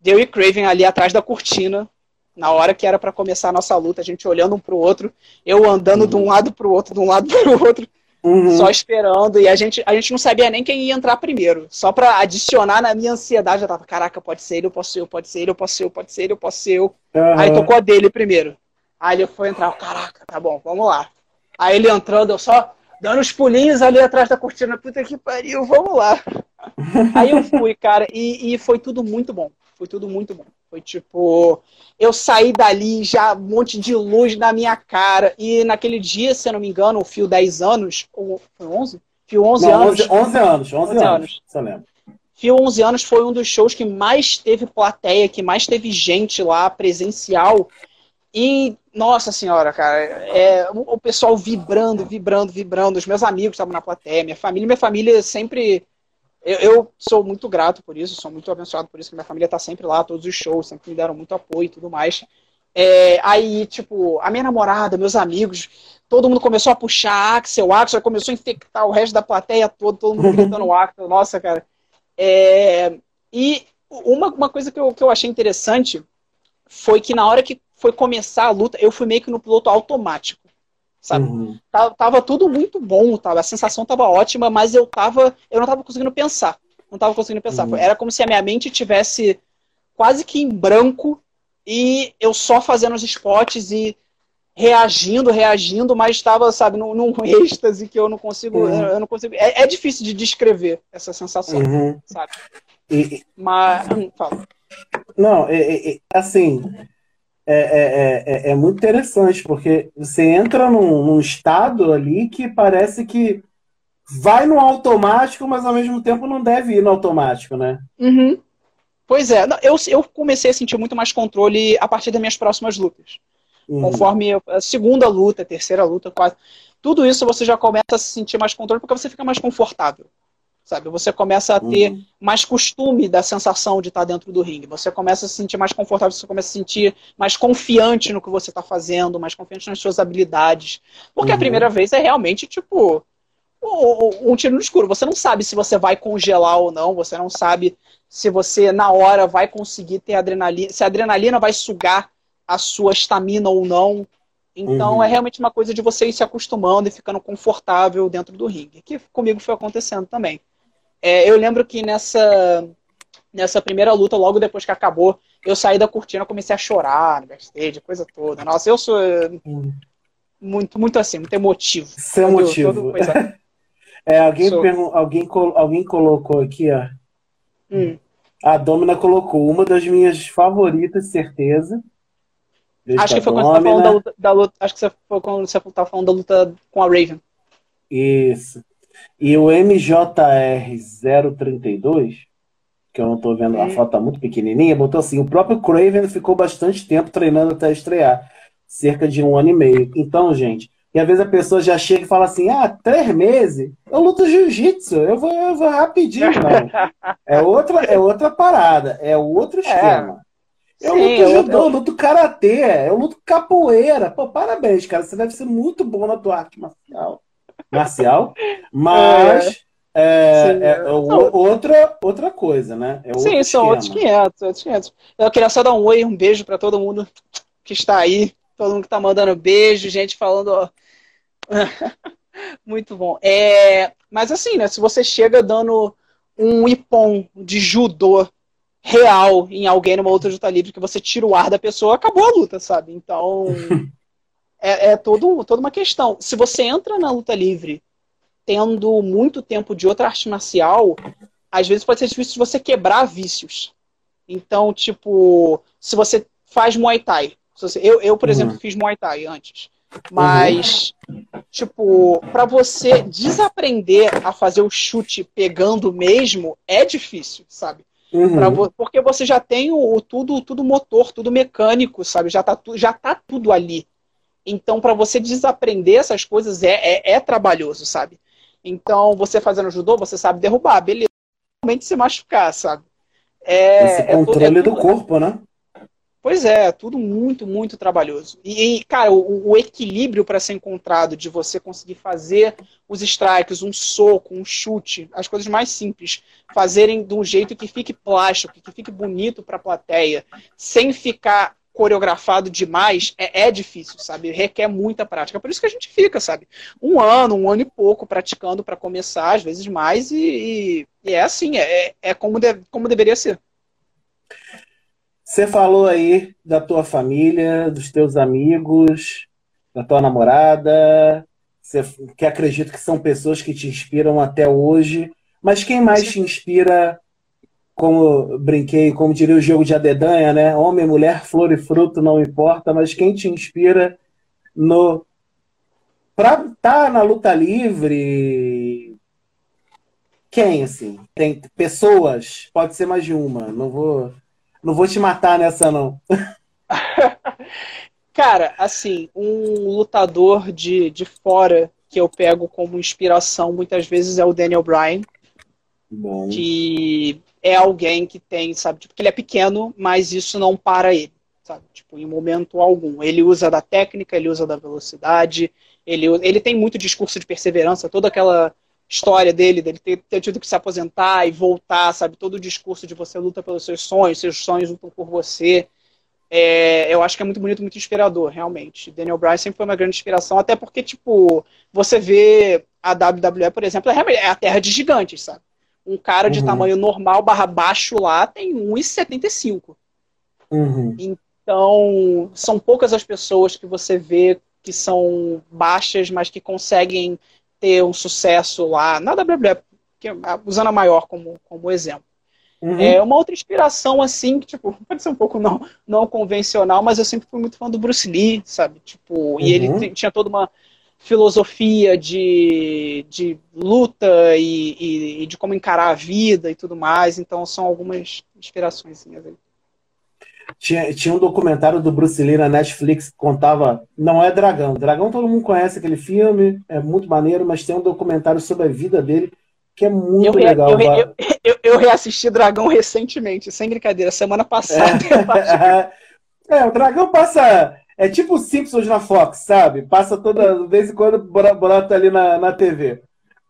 Deu e Craven ali atrás da cortina, na hora que era para começar a nossa luta, a gente olhando um pro outro, eu andando uhum. de um lado pro outro, de um lado pro outro, uhum. só esperando, e a gente, a gente não sabia nem quem ia entrar primeiro. Só para adicionar na minha ansiedade, eu tava, caraca, pode ser ele, eu posso ser eu, pode ser ele, eu posso ser eu, pode ser ele, eu posso ser eu. Uhum. Aí tocou a dele primeiro. Aí ele foi entrar, caraca, tá bom, vamos lá. Aí ele entrando, eu só dando os pulinhos ali atrás da cortina, puta que pariu, vamos lá. Aí eu fui, cara, e, e foi tudo muito bom. Foi tudo muito bom. Foi tipo, eu saí dali já um monte de luz na minha cara. E naquele dia, se eu não me engano, o Fio 10 anos, ou foi 11? Fio 11 não, anos. 11, 11 anos, 11, 11 anos. Você lembra? Fio 11 anos foi um dos shows que mais teve plateia, que mais teve gente lá presencial. E, nossa senhora, cara, é, o pessoal vibrando, vibrando, vibrando. Os meus amigos estavam na plateia, minha família, minha família sempre eu, eu, sou muito grato por isso, sou muito abençoado por isso, que minha família tá sempre lá, todos os shows, sempre me deram muito apoio e tudo mais. É, aí, tipo, a minha namorada, meus amigos, todo mundo começou a puxar Axel, Axel começou a infectar o resto da plateia toda, todo mundo gritando Axel, nossa, cara. É, e uma, uma coisa que eu, que eu achei interessante foi que na hora que foi começar a luta, eu fui meio que no piloto automático sabe? Uhum. Tava, tava, tudo muito bom, tava, a sensação tava ótima, mas eu tava, eu não tava conseguindo pensar. Não tava conseguindo pensar. Uhum. Era como se a minha mente tivesse quase que em branco e eu só fazendo os spots e reagindo, reagindo, mas estava, sabe, num, num êxtase que eu não consigo, uhum. eu não consigo. É, é, difícil de descrever essa sensação, uhum. sabe? E, mas, hum, fala. Não, é, é, assim, é, é, é, é, muito interessante, porque você entra num, num, estado ali que parece que vai no automático, mas ao mesmo tempo não deve ir no automático, né? Uhum. Pois é, eu, eu comecei a sentir muito mais controle a partir das minhas próximas lutas. Uhum. Conforme a segunda luta, a terceira luta, quase. Tudo isso você já começa a se sentir mais controle porque você fica mais confortável sabe? Você começa a ter uhum. mais costume da sensação de estar dentro do ringue. Você começa a se sentir mais confortável, você começa a se sentir mais confiante no que você está fazendo, mais confiante nas suas habilidades. Porque uhum. a primeira vez é realmente, tipo, um tiro no escuro. Você não sabe se você vai congelar ou não, você não sabe se você, na hora, vai conseguir ter adrenalina, se a adrenalina vai sugar a sua estamina ou não. Então uhum. é realmente uma coisa de você ir se acostumando e ficando confortável dentro do ringue. Que comigo foi acontecendo também. É, eu lembro que nessa, nessa primeira luta, logo depois que acabou, eu saí da cortina, comecei a chorar no backstage, coisa toda. Nossa, eu sou hum. muito, muito assim, muito emotivo. Seu motivo. é, alguém, sou... alguém, alguém colocou aqui, ó. Hum. A Domina colocou uma das minhas favoritas, certeza. acho que foi quando você tá falando da luta, da luta, Acho que foi quando você estava falando da luta com a Raven. Isso. E o MJR032, que eu não estou vendo, a hum. foto tá muito pequenininha, botou assim: o próprio Craven ficou bastante tempo treinando até estrear cerca de um ano e meio. Então, gente, e às vezes a pessoa já chega e fala assim: ah, três meses, eu luto jiu-jitsu, eu vou, eu vou rapidinho. Não. É outra, é outra parada, é outro é. esquema. É. Eu Sim, luto judô, eu luto karatê, eu luto capoeira. Pô, parabéns, cara. Você deve ser muito bom na tua arte marcial marcial, mas é, é, é, é outra, outra coisa, né? É Sim, são outros 500, outros 500. Eu queria só dar um oi, um beijo para todo mundo que está aí, todo mundo que está mandando beijo, gente falando. Muito bom. É, mas assim, né? Se você chega dando um ipom de judô real em alguém numa outra luta livre, que você tira o ar da pessoa, acabou a luta, sabe? Então. é, é todo, toda uma questão. Se você entra na luta livre tendo muito tempo de outra arte marcial, às vezes pode ser difícil você quebrar vícios. Então, tipo, se você faz Muay Thai. Você, eu, eu, por uhum. exemplo, fiz Muay Thai antes. Mas, uhum. tipo, para você desaprender a fazer o chute pegando mesmo, é difícil, sabe? Uhum. Vo porque você já tem o, o, tudo, tudo motor, tudo mecânico, sabe? Já tá, tu, já tá tudo ali. Então, para você desaprender essas coisas é, é, é, trabalhoso, sabe? Então, você fazendo judô, você sabe derrubar, beleza. realmente se machucar, sabe? É, Esse controle é tudo, é tudo, do corpo, né? Pois é, tudo muito, muito trabalhoso. E, e cara, o, o equilíbrio para ser encontrado de você conseguir fazer os strikes, um soco, um chute, as coisas mais simples, fazerem de um jeito que fique plástico, que fique bonito para a plateia, sem ficar coreografado demais, é, é, difícil, sabe? Requer muita prática. Por isso que a gente fica, sabe? Um ano, um ano e pouco praticando para começar, às vezes mais, e, e, é assim, é, é como, de, como deveria ser. Você falou aí da tua família, dos teus amigos, da tua namorada, que acredito que são pessoas que te inspiram até hoje. Mas quem mais Sim. te inspira, como brinquei, como diria o jogo de adedanha, né? Homem, mulher, flor e fruto, não importa, mas quem te inspira no para estar tá na luta livre? Quem, assim? Tem pessoas, pode ser mais de uma, não vou não vou te matar nessa, não. Cara, assim, um lutador de, de fora que eu pego como inspiração muitas vezes é o Daniel Bryan. Bom. Que é alguém que tem, sabe, tipo, que ele é pequeno, mas isso não para ele, sabe? Tipo, em momento algum. Ele usa da técnica, ele usa da velocidade, ele, ele tem muito discurso de perseverança, toda aquela história dele, dele ter, ter, tido que se aposentar e voltar, sabe? Todo o discurso de você luta pelos seus sonhos, seus sonhos lutam por você. É, eu acho que é muito bonito, muito inspirador, realmente. Daniel Bryan sempre foi uma grande inspiração, até porque, tipo, você vê a WWE, por exemplo, é, é a terra de gigantes, sabe? Um cara de uhum. tamanho normal barra baixo lá tem 1,75. Uhum. Então, são poucas as pessoas que você vê que são baixas, mas que conseguem ter um sucesso lá na WWE, que, usando a maior como, como exemplo. Uhum. É uma outra inspiração, assim, que, tipo, pode ser um pouco não, não convencional, mas eu sempre fui muito fã do Bruce Lee, sabe? Tipo, uhum. e ele uhum. tinha toda uma filosofia de, de luta e, e, e, de como encarar a vida e tudo mais, então são algumas inspirações aí. Tinha, tinha um documentário do Bruce Lee na Netflix que contava. Não é Dragão. Dragão todo mundo conhece aquele filme, é muito maneiro, mas tem um documentário sobre a vida dele que é muito eu, legal. Eu, eu, eu, eu, reassisti Dragão recentemente, sem brincadeira, semana passada. É, é o Dragão passa. É tipo Simpsons na Fox, sabe? Passa toda de vez em quando brota ali na, na TV.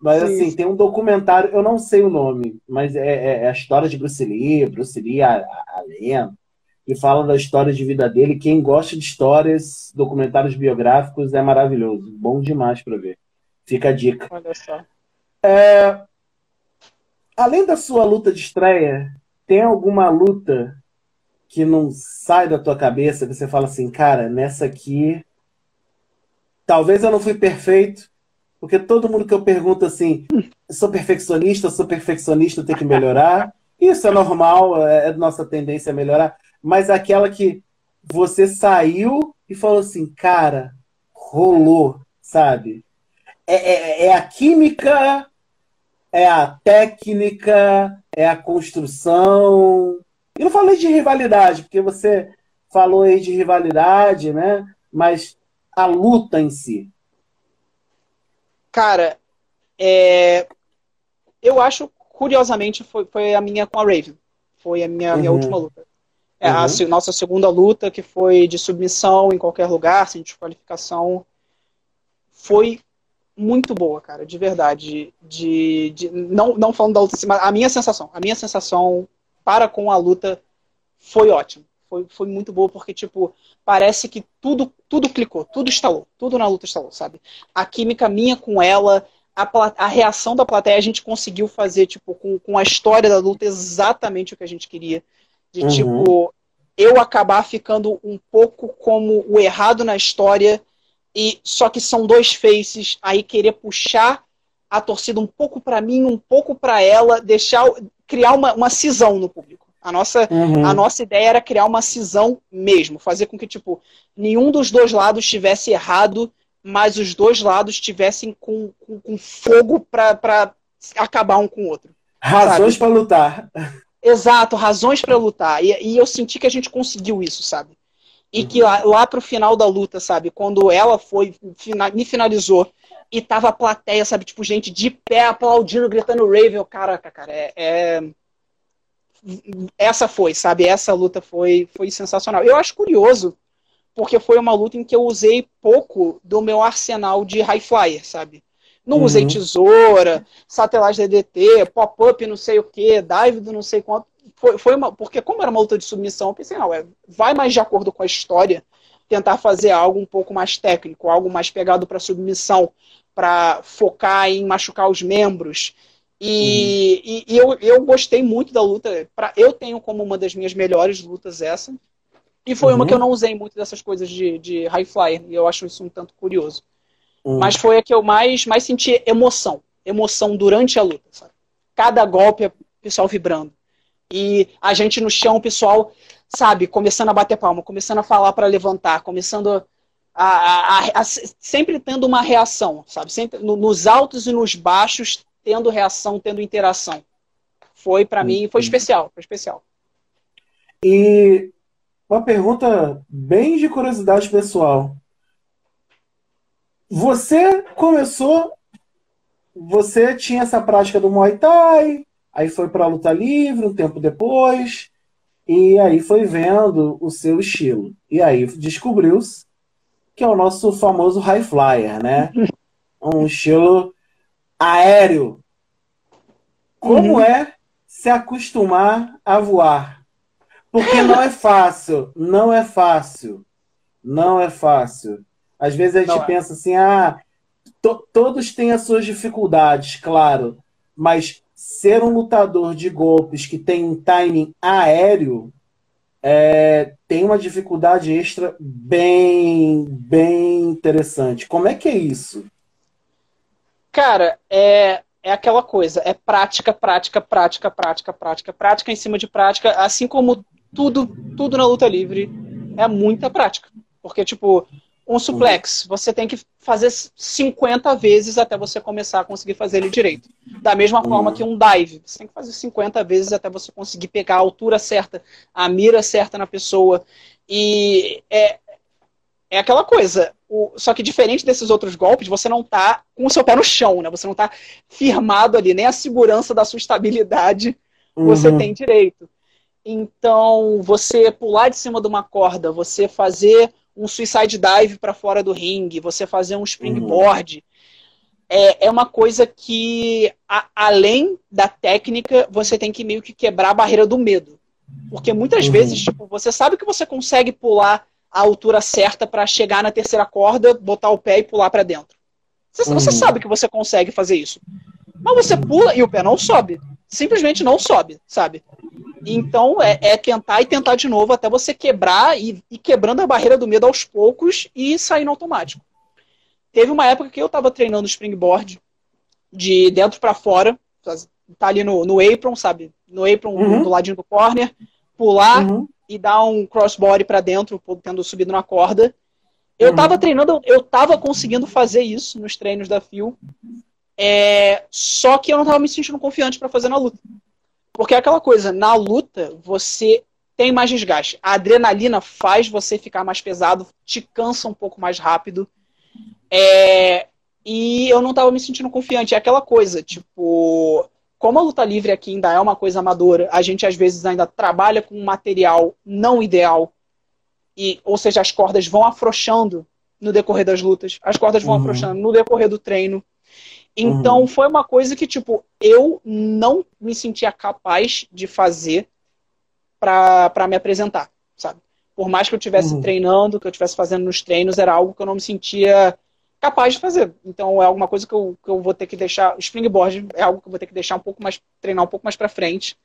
Mas Sim. assim, tem um documentário, eu não sei o nome, mas é, é, é a história de Bruce Lee, Bruce Lee, a, a lenda que falam da história de vida dele. Quem gosta de histórias, documentários biográficos, é maravilhoso. Bom demais para ver. Fica a dica. Olha só. É, além da sua luta de estreia, tem alguma luta que não sai da tua cabeça, que você fala assim, cara, nessa aqui. Talvez eu não fui perfeito, porque todo mundo que eu pergunto assim, sou perfeccionista, sou perfeccionista, tenho que melhorar. Isso é normal, é, é nossa tendência a melhorar mas aquela que você saiu e falou assim, cara, rolou, sabe? É, é, é, a química, é a técnica, é a construção. E não falei de rivalidade, porque você falou aí de rivalidade, né? Mas a luta em si. Cara, é... eu acho, curiosamente, foi, foi a minha com a Raven. Foi a minha, uhum. minha última luta. É uhum. a nossa segunda luta, que foi de submissão em qualquer lugar, sem desqualificação, foi muito boa, cara, de verdade. De, de, não, não falando da luta, mas a minha sensação, a minha sensação para com a luta foi ótima. Foi, foi muito boa, porque, tipo, parece que tudo, tudo clicou, tudo instalou, tudo na luta instalou, sabe? A química minha com ela, a, a reação da plateia, a gente conseguiu fazer, tipo, com, com a história da luta exatamente o que a gente queria. De uhum. tipo, eu acabar ficando um pouco como o errado na história, e só que são dois faces, aí querer puxar a torcida um pouco para mim, um pouco para ela, deixar criar uma, uma cisão no público. A nossa, uhum. a nossa ideia era criar uma cisão mesmo, fazer com que tipo nenhum dos dois lados estivesse errado, mas os dois lados estivessem com, com, com fogo para acabar um com o outro. Razões para lutar. Exato, razões para lutar. E, e, eu senti que a gente conseguiu isso, sabe? E uhum. que lá, lá pro final da luta, sabe? Quando ela foi, me finalizou e tava a plateia, sabe, tipo, gente de pé aplaudindo, gritando Raven. Caraca, cara, é, é, Essa foi, sabe? Essa luta foi, foi sensacional. Eu acho curioso, porque foi uma luta em que eu usei pouco do meu arsenal de high flyer, sabe? Não uhum. usei tesoura, satélite DDT, pop-up não sei o que, dive do não sei quanto. Foi, foi uma, porque como era uma luta de submissão, eu pensei, não, é, vai mais de acordo com a história, tentar fazer algo um pouco mais técnico, algo mais pegado para submissão, para focar em machucar os membros. E, uhum. e, e, eu, eu gostei muito da luta. Pra, eu tenho como uma das minhas melhores lutas essa. E foi uhum. uma que eu não usei muito dessas coisas de, de high flyer. E eu acho isso um tanto curioso. Uhum. Mas foi a que eu mais, mais senti emoção. Emoção durante a luta. Sabe? Cada golpe, o pessoal vibrando. E a gente no chão, o pessoal, sabe, começando a bater palma, começando a falar para levantar, começando a, a, a, sempre tendo uma reação, sabe? Sempre no, nos altos e nos baixos, tendo reação, tendo interação. Foi para mim, foi especial, foi especial. E uma pergunta bem de curiosidade pessoal. Você começou, você tinha essa prática do Muay Thai, aí foi para luta livre um tempo depois, e aí foi vendo o seu estilo. E aí descobriu-se que é o nosso famoso high flyer, né? Um estilo aéreo. Como uhum. é se acostumar a voar? Porque não é fácil, não é fácil, não é fácil. Às vezes a gente Não é. pensa assim, ah, to todos têm as suas dificuldades, claro, mas ser um lutador de golpes que tem um timing aéreo é, tem uma dificuldade extra bem, bem interessante. Como é que é isso? Cara, é, é aquela coisa, é prática, prática, prática, prática, prática, prática em cima de prática, assim como tudo, tudo na luta livre é muita prática. Porque, tipo, um suplex, você tem que fazer 50 vezes até você começar a conseguir fazer ele direito. Da mesma forma que um dive, você tem que fazer 50 vezes até você conseguir pegar a altura certa, a mira certa na pessoa. E é, é aquela coisa. O, só que diferente desses outros golpes, você não tá com o seu pé no chão, né? Você não tá firmado ali, nem a segurança da sua estabilidade você uhum. tem direito. Então, você pular de cima de uma corda, você fazer um suicide dive para fora do ringue, você fazer um springboard. Uhum. É, é uma coisa que, a, além da técnica, você tem que meio que quebrar a barreira do medo. Porque muitas uhum. vezes, tipo, você sabe que você consegue pular a altura certa para chegar na terceira corda, botar o pé e pular para dentro. Você, uhum. você, sabe que você consegue fazer isso. Mas você pula e o pé não sobe. Simplesmente não sobe, sabe? Então é, é, tentar e tentar de novo até você quebrar e, e quebrando a barreira do medo aos poucos e sair no automático. Teve uma época que eu estava treinando springboard de dentro para fora, tá ali no, no apron, sabe? No apron uhum. do ladinho do corner, pular uhum. e dar um crossbody para dentro, tendo subido na corda. Eu estava uhum. treinando, eu estava conseguindo fazer isso nos treinos da FIO, é, só que eu não estava me sentindo confiante para fazer na luta. Porque é aquela coisa, na luta, você tem mais desgaste. A adrenalina faz você ficar mais pesado, te cansa um pouco mais rápido. É... E eu não estava me sentindo confiante. É aquela coisa, tipo, como a luta livre aqui ainda é uma coisa amadora, a gente às vezes ainda trabalha com um material não ideal. E, ou seja, as cordas vão afrouxando no decorrer das lutas, as cordas vão uhum. afrouxando no decorrer do treino. Então uhum. foi uma coisa que, tipo, eu não me sentia capaz de fazer para me apresentar, sabe? Por mais que eu estivesse uhum. treinando, que eu estivesse fazendo nos treinos, era algo que eu não me sentia capaz de fazer. Então é alguma coisa que eu, que eu vou ter que deixar. Springboard é algo que eu vou ter que deixar um pouco mais, treinar um pouco mais para frente.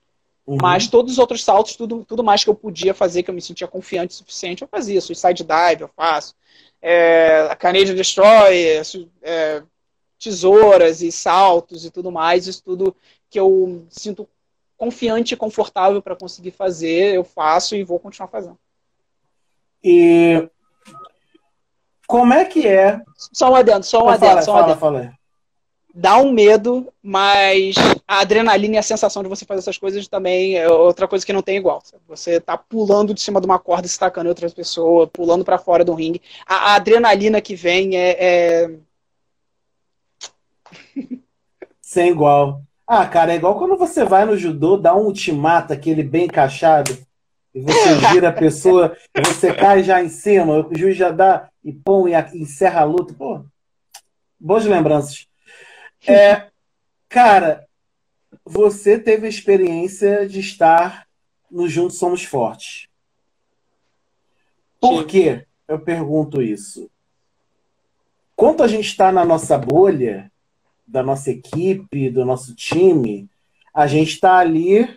Uhum. Mas todos os outros saltos, tudo, tudo mais que eu podia fazer, que eu me sentia confiante o suficiente, eu fazia. Suicide Dive, eu faço. É, Canadian Destroy, é, tesouras e saltos e tudo mais, isso tudo que eu sinto confiante e confortável para conseguir fazer, eu faço e vou continuar fazendo. E como é que é? Só um adendo, só um adendo, fala, só um adendo. Fala, fala. Dá um medo, mas a adrenalina e a sensação de você fazer essas coisas também é outra coisa que não tem igual. Você tá pulando de cima de uma corda, estacando outras pessoas, pulando para fora do ringue. A, a, adrenalina que vem é, é Sem igual. Ah, cara, é igual quando você vai no judô, dá um ultimato, aquele bem encaixado, e você gira a pessoa, você cai já em cima, o juiz já dá e pum, e encerra a luta. Pô, boas lembranças. É, cara, você teve a experiência de estar no Juntos Somos Fortes. Por que eu pergunto isso? Quando a gente está na nossa bolha, da nossa equipe, do nosso time, a gente está ali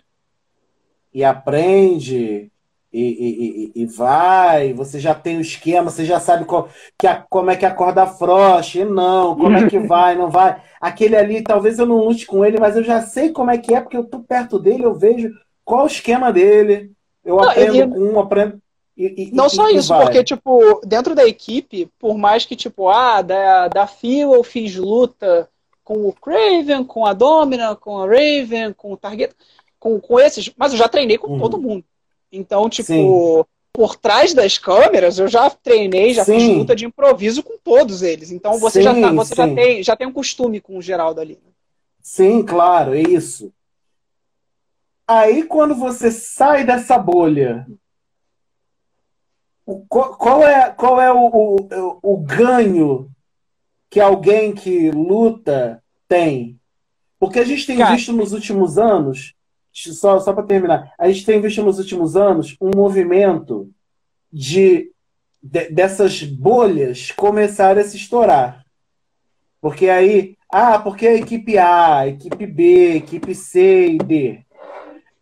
e aprende e, e, e, vai, você já tem o esquema, você já sabe qual, que a, como é que acorda a Frost, e não, como é que vai, não vai. Aquele ali, talvez eu não lute com ele, mas eu já sei como é que é, porque eu tô perto dele, eu vejo qual o esquema dele. Eu não, aprendo ele... com um, aprendo. E, não só isso, vai. porque, tipo, dentro da equipe, por mais que, tipo, ah, da, da fila eu fiz luta com o Craven, com a Domina, com a Raven, com o Target, com, com esses, mas eu já treinei com uhum. todo mundo. Então, tipo, Sim. por trás das câmeras, eu já treinei, já Sim. fiz luta de improviso com todos eles. Então você, sim, já, tá, você já, tem, já tem um costume com o Geraldo ali. Né? Sim, claro, é isso. Aí quando você sai dessa bolha, qual é, qual é o, o, o ganho que alguém que luta tem? Porque a gente tem Cara, visto nos últimos anos só, só para terminar, a gente tem visto nos últimos anos um movimento de, de, dessas bolhas começarem a se estourar. Porque aí, ah, porque a equipe A, equipe B, equipe C e D.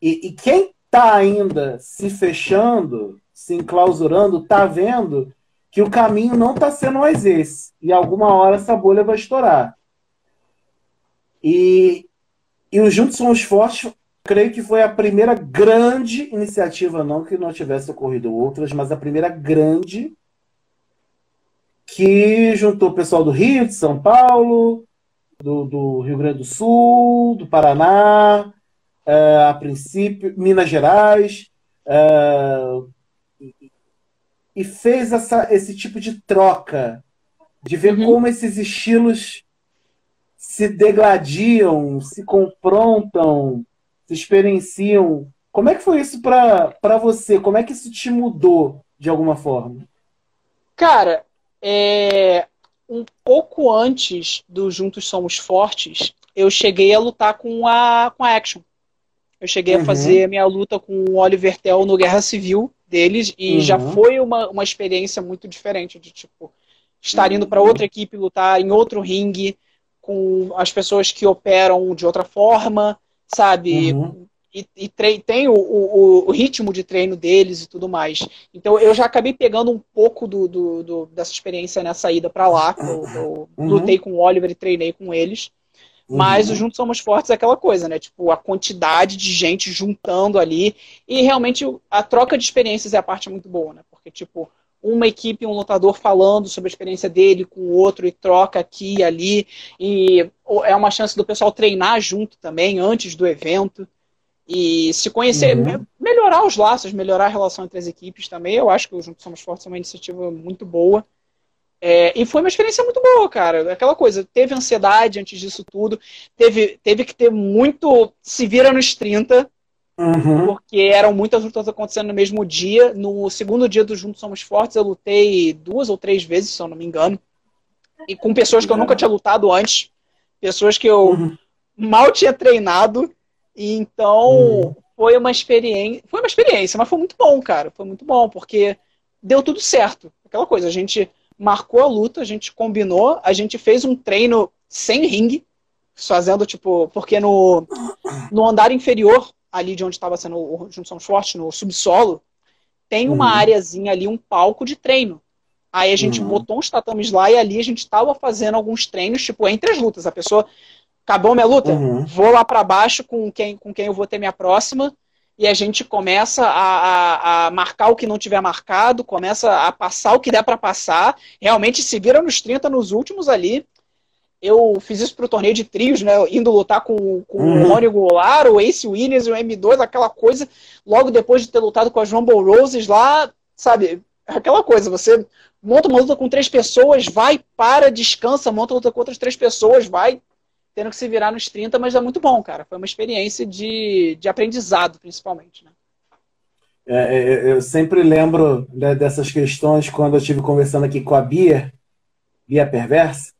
E, e quem está ainda se fechando, se enclausurando, está vendo que o caminho não está sendo mais esse. E alguma hora essa bolha vai estourar. E, e os Juntos Somos Fortes creio que foi a primeira grande iniciativa, não que não tivesse ocorrido outras, mas a primeira grande que juntou o pessoal do Rio, de São Paulo, do, do Rio Grande do Sul, do Paraná, uh, a princípio, Minas Gerais, e, e fez essa, esse tipo de troca, de ver uhum. como esses estilos se degladiam, se confrontam, se experienciam. Como é que foi isso para você? Como é que isso te mudou de alguma forma? Cara, é... um pouco antes do Juntos Somos Fortes, eu cheguei a lutar com a, com a Action. Eu cheguei uhum. a fazer a minha luta com o Oliver Tell no Guerra Civil deles e uhum. já foi uma, uma experiência muito diferente de tipo estar indo para outra equipe lutar em outro ringue com as pessoas que operam de outra forma sabe? Uhum. E, e tem o, o, o, ritmo de treino deles e tudo mais. Então eu já acabei pegando um pouco do, do, do dessa experiência nessa ida para lá. Eu, eu uhum. lutei com o Oliver e treinei com eles. Mas uhum. o Juntos Somos Fortes é aquela coisa, né? Tipo, a quantidade de gente juntando ali. E realmente a troca de experiências é a parte muito boa, né? Porque, tipo, uma equipe, um lutador falando sobre a experiência dele com o outro e troca aqui e ali. E é uma chance do pessoal treinar junto também, antes do evento. E se conhecer, uhum. melhorar os laços, melhorar a relação entre as equipes também. Eu acho que o Juntos Somos Fortes é uma iniciativa muito boa. É, e foi uma experiência muito boa, cara. Aquela coisa, teve ansiedade antes disso tudo, teve, teve que ter muito se vira nos 30, Uhum. Porque eram muitas lutas acontecendo no mesmo dia. No segundo dia do Juntos Somos Fortes, eu lutei duas ou três vezes, se eu não me engano. E com pessoas que eu nunca tinha lutado antes. Pessoas que eu uhum. mal tinha treinado. E então uhum. foi uma experiência. Foi uma experiência, mas foi muito bom, cara. Foi muito bom, porque deu tudo certo. Aquela coisa, a gente marcou a luta, a gente combinou, a gente fez um treino sem ringue, fazendo, tipo, porque no, no andar inferior ali de onde estava sendo o Junção Forte, no subsolo, tem uma uhum. areazinha ali, um palco de treino. Aí a gente uhum. botou uns tatames lá e ali a gente estava fazendo alguns treinos, tipo, entre as lutas. A pessoa, acabou minha luta, uhum. vou lá para baixo com quem, com quem eu vou ter minha próxima. E a gente começa a, a, a, marcar o que não tiver marcado, começa a passar o que der para passar. Realmente se vira nos 30 nos últimos ali eu fiz isso pro torneio de trios, né? Indo lutar com, com uhum. o Rony Goulart, o Ace Winners e o M2, aquela coisa. Logo depois de ter lutado com as Rumble Roses lá, sabe? Aquela coisa, você monta uma luta com três pessoas, vai, para, descansa, monta uma luta com outras três pessoas, vai, tendo que se virar nos 30, mas é muito bom, cara. Foi uma experiência de, de aprendizado, principalmente, né? É, é eu sempre lembro né, dessas questões quando eu estive conversando aqui com a Bia, Bia Perversa,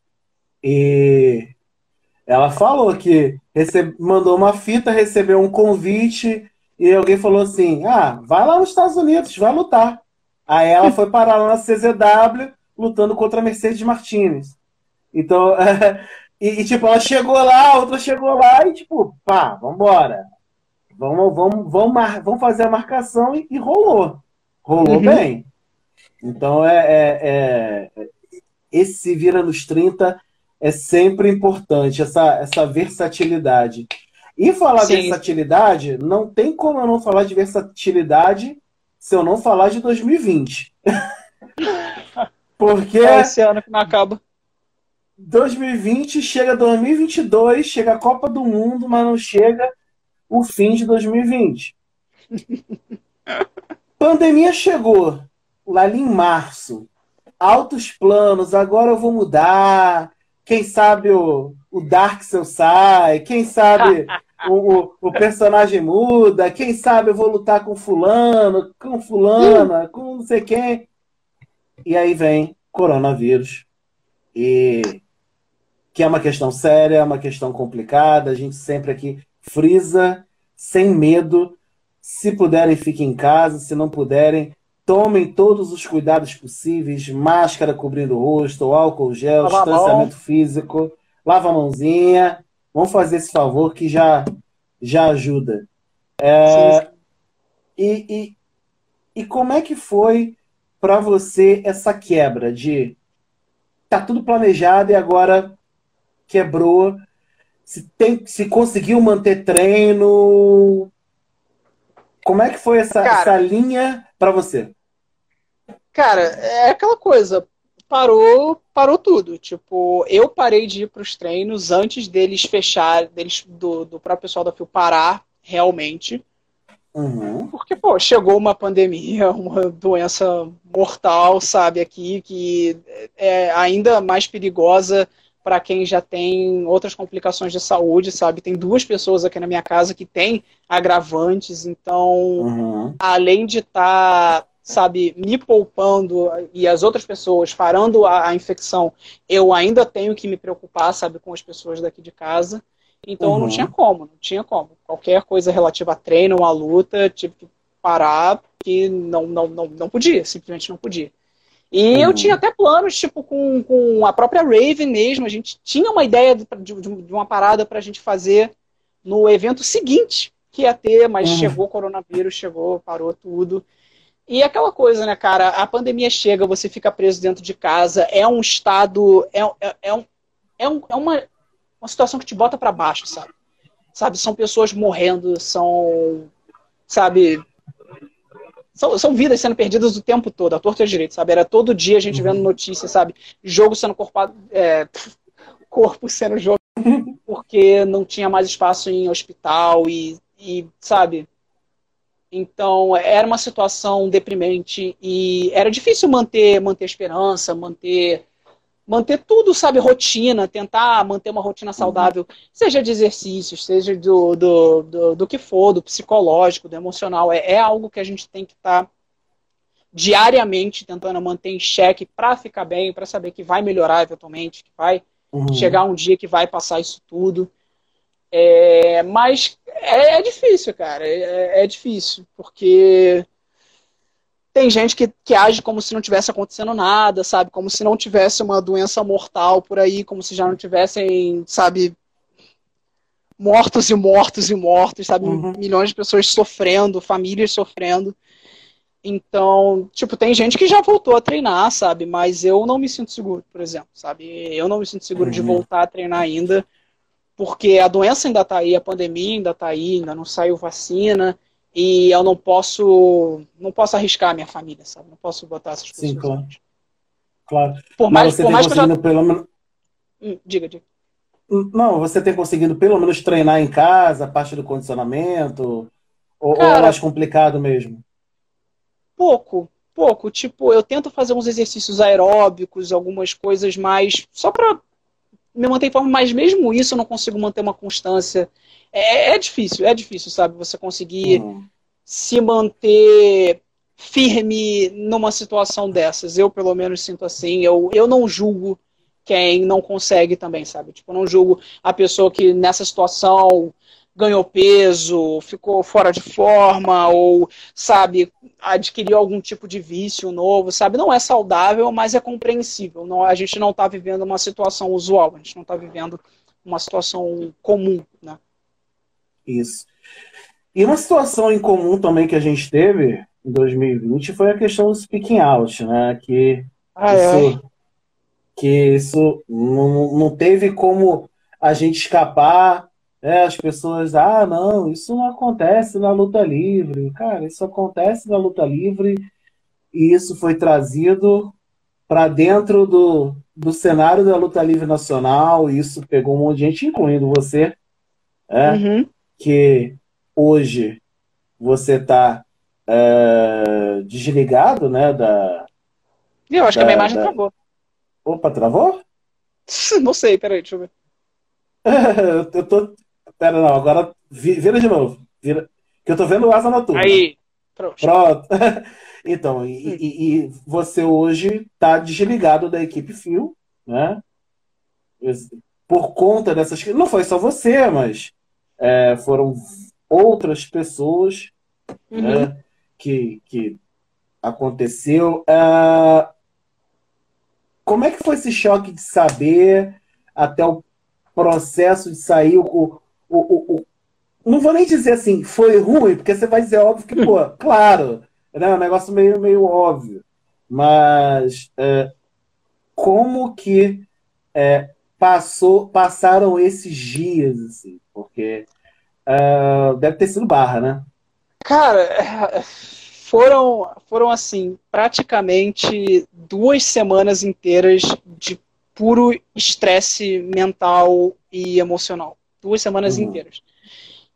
e ela falou que recebe, mandou uma fita, recebeu um convite e alguém falou assim: Ah, vai lá nos Estados Unidos, vai lutar. Aí ela foi parar lá na CZW lutando contra a Mercedes Martinez. Então, e, e, tipo, ela chegou lá, a outra chegou lá e tipo, pá, vambora. Vamos, vamos, vamos, mar, vamos fazer a marcação e, e rolou. Rolou uhum. bem. Então é, é, é, esse vira nos 30 é sempre importante, essa, essa versatilidade. E falar Sim. versatilidade, não tem como eu não falar de versatilidade se eu não falar de 2020. Porque. É esse ano que não acaba. 2020 chega 2022, chega a Copa do Mundo, mas não chega o fim de 2020. Pandemia chegou lá em março. Altos planos, agora eu vou mudar. Quem sabe o, o Darkseid sai, quem sabe o, o, o, personagem muda, quem sabe eu vou lutar com fulano, com fulana, com não sei quem. E aí vem coronavírus. E que é uma questão séria, é uma questão complicada, a gente sempre aqui frisa, sem medo. Se puderem, fiquem em casa, se não puderem, tomem todos os cuidados possíveis, máscara cobrindo o rosto, álcool gel, lava distanciamento físico, lava a mãozinha. Vamos fazer esse favor que já, já ajuda. É, e, e, e como é que foi para você essa quebra de tá tudo planejado e agora quebrou? Se, tem, se conseguiu manter treino? Como é que foi essa, cara, essa linha para você? Cara, é aquela coisa. Parou, parou tudo. Tipo, eu parei de ir para os treinos antes deles fechar, deles do, do próprio pessoal da Fio parar realmente. Uhum. Porque, pô, chegou uma pandemia, uma doença mortal, sabe, aqui, que é ainda mais perigosa para quem já tem outras complicações de saúde, sabe? Tem duas pessoas aqui na minha casa que têm agravantes, então, uhum. além de estar, tá, sabe, me poupando e as outras pessoas parando a, a, infecção, eu ainda tenho que me preocupar, sabe, com as pessoas daqui de casa. Então uhum. não tinha como, não tinha como. Qualquer coisa relativa a treino a luta, tive que parar, que não, não, não, não podia, simplesmente não podia. E uhum. eu tinha até planos, tipo, com, com a própria Raven mesmo. A gente tinha uma ideia de, de, de uma parada para a gente fazer no evento seguinte que ia ter, mas uhum. chegou o coronavírus, chegou, parou tudo. E aquela coisa, né, cara? A pandemia chega, você fica preso dentro de casa, é um estado. É, é, é, um, é, um, é uma, uma situação que te bota para baixo, sabe? Sabe? São pessoas morrendo, são. Sabe? São, são vidas sendo perdidas o tempo todo, a torta e a direito, sabe? Era todo dia a gente vendo uhum. notícias, sabe? Jogo sendo corpado, é, corpo sendo jogado porque não tinha mais espaço em hospital e, e, sabe? Então, era uma situação deprimente e era difícil manter, manter esperança, manter manter tudo, sabe, rotina, tentar manter uma rotina saudável, uhum. seja de exercícios, seja do, do, do, do, que for, do psicológico, do emocional. É, é algo que a gente tem que estar tá diariamente tentando manter em xeque para ficar bem, para saber que vai melhorar eventualmente, que vai uhum. chegar um dia que vai passar isso tudo. É, mas é, é, difícil, cara, é, é difícil, porque tem gente que, que age como se não tivesse acontecendo nada, sabe? Como se não tivesse uma doença mortal por aí, como se já não tivessem, sabe, mortos e mortos e mortos, sabe? Uhum. Milhões de pessoas sofrendo, famílias sofrendo. Então, tipo, tem gente que já voltou a treinar, sabe? Mas eu não me sinto seguro, por exemplo, sabe? Eu não me sinto seguro uhum. de voltar a treinar ainda, porque a doença ainda tá aí, a pandemia ainda tá aí, ainda não saiu vacina e eu não posso não posso arriscar a minha família, sabe? Não posso botar essas pessoas. Sim, claro. Claro. Por mais, por mais que eu já... pelo menos... Hum, diga, diga. Não, você tem conseguido pelo menos treinar em casa, a parte do condicionamento? Ou, Cara, ou é mais complicado mesmo? Pouco, pouco. Tipo, eu tento fazer uns exercícios aeróbicos, algumas coisas mais. Só pra me manter em forma, mas mesmo isso eu não consigo manter uma constância. É, é difícil, é difícil, sabe? Você conseguir uhum. se manter firme numa situação dessas. Eu, pelo menos, sinto assim. Eu, eu não julgo quem não consegue também, sabe? Tipo, eu não julgo a pessoa que nessa situação ganhou peso, ficou fora de forma, ou, sabe, adquiriu algum tipo de vício novo, sabe? Não é saudável, mas é compreensível. Não, a gente não está vivendo uma situação usual, a gente não está vivendo uma situação comum, né? Isso. E uma situação em comum também que a gente teve em 2020 foi a questão do speaking out, né? Que ah, é? isso, é. que isso não, não teve como a gente escapar é, as pessoas, ah, não, isso não acontece na luta livre. Cara, isso acontece na luta livre e isso foi trazido para dentro do, do cenário da luta livre nacional. E isso pegou um monte de gente, incluindo você, é, uhum. Que hoje você está é, desligado, né, da... Eu acho da, que a minha imagem da... travou. Opa, travou? Não sei, peraí, deixa eu ver. eu tô Pera, não, agora vira de novo. Vira, que eu tô vendo o Asa Noturna. Aí, pronto. Pronto. então, e, e, e, você hoje tá desligado da equipe Fio, né? Por conta dessas. Não foi só você, mas é, foram outras pessoas uhum. né, que, que aconteceu. É, como é que foi esse choque de saber até o processo de sair o, o, o, o, não vou nem dizer assim, foi ruim, porque você vai dizer óbvio que, pô, claro, né, é um negócio meio, meio óbvio. Mas é, como que é, passou, passaram esses dias, assim, porque é, deve ter sido barra, né? Cara, foram, foram assim, praticamente duas semanas inteiras de puro estresse mental e emocional duas semanas uhum. inteiras.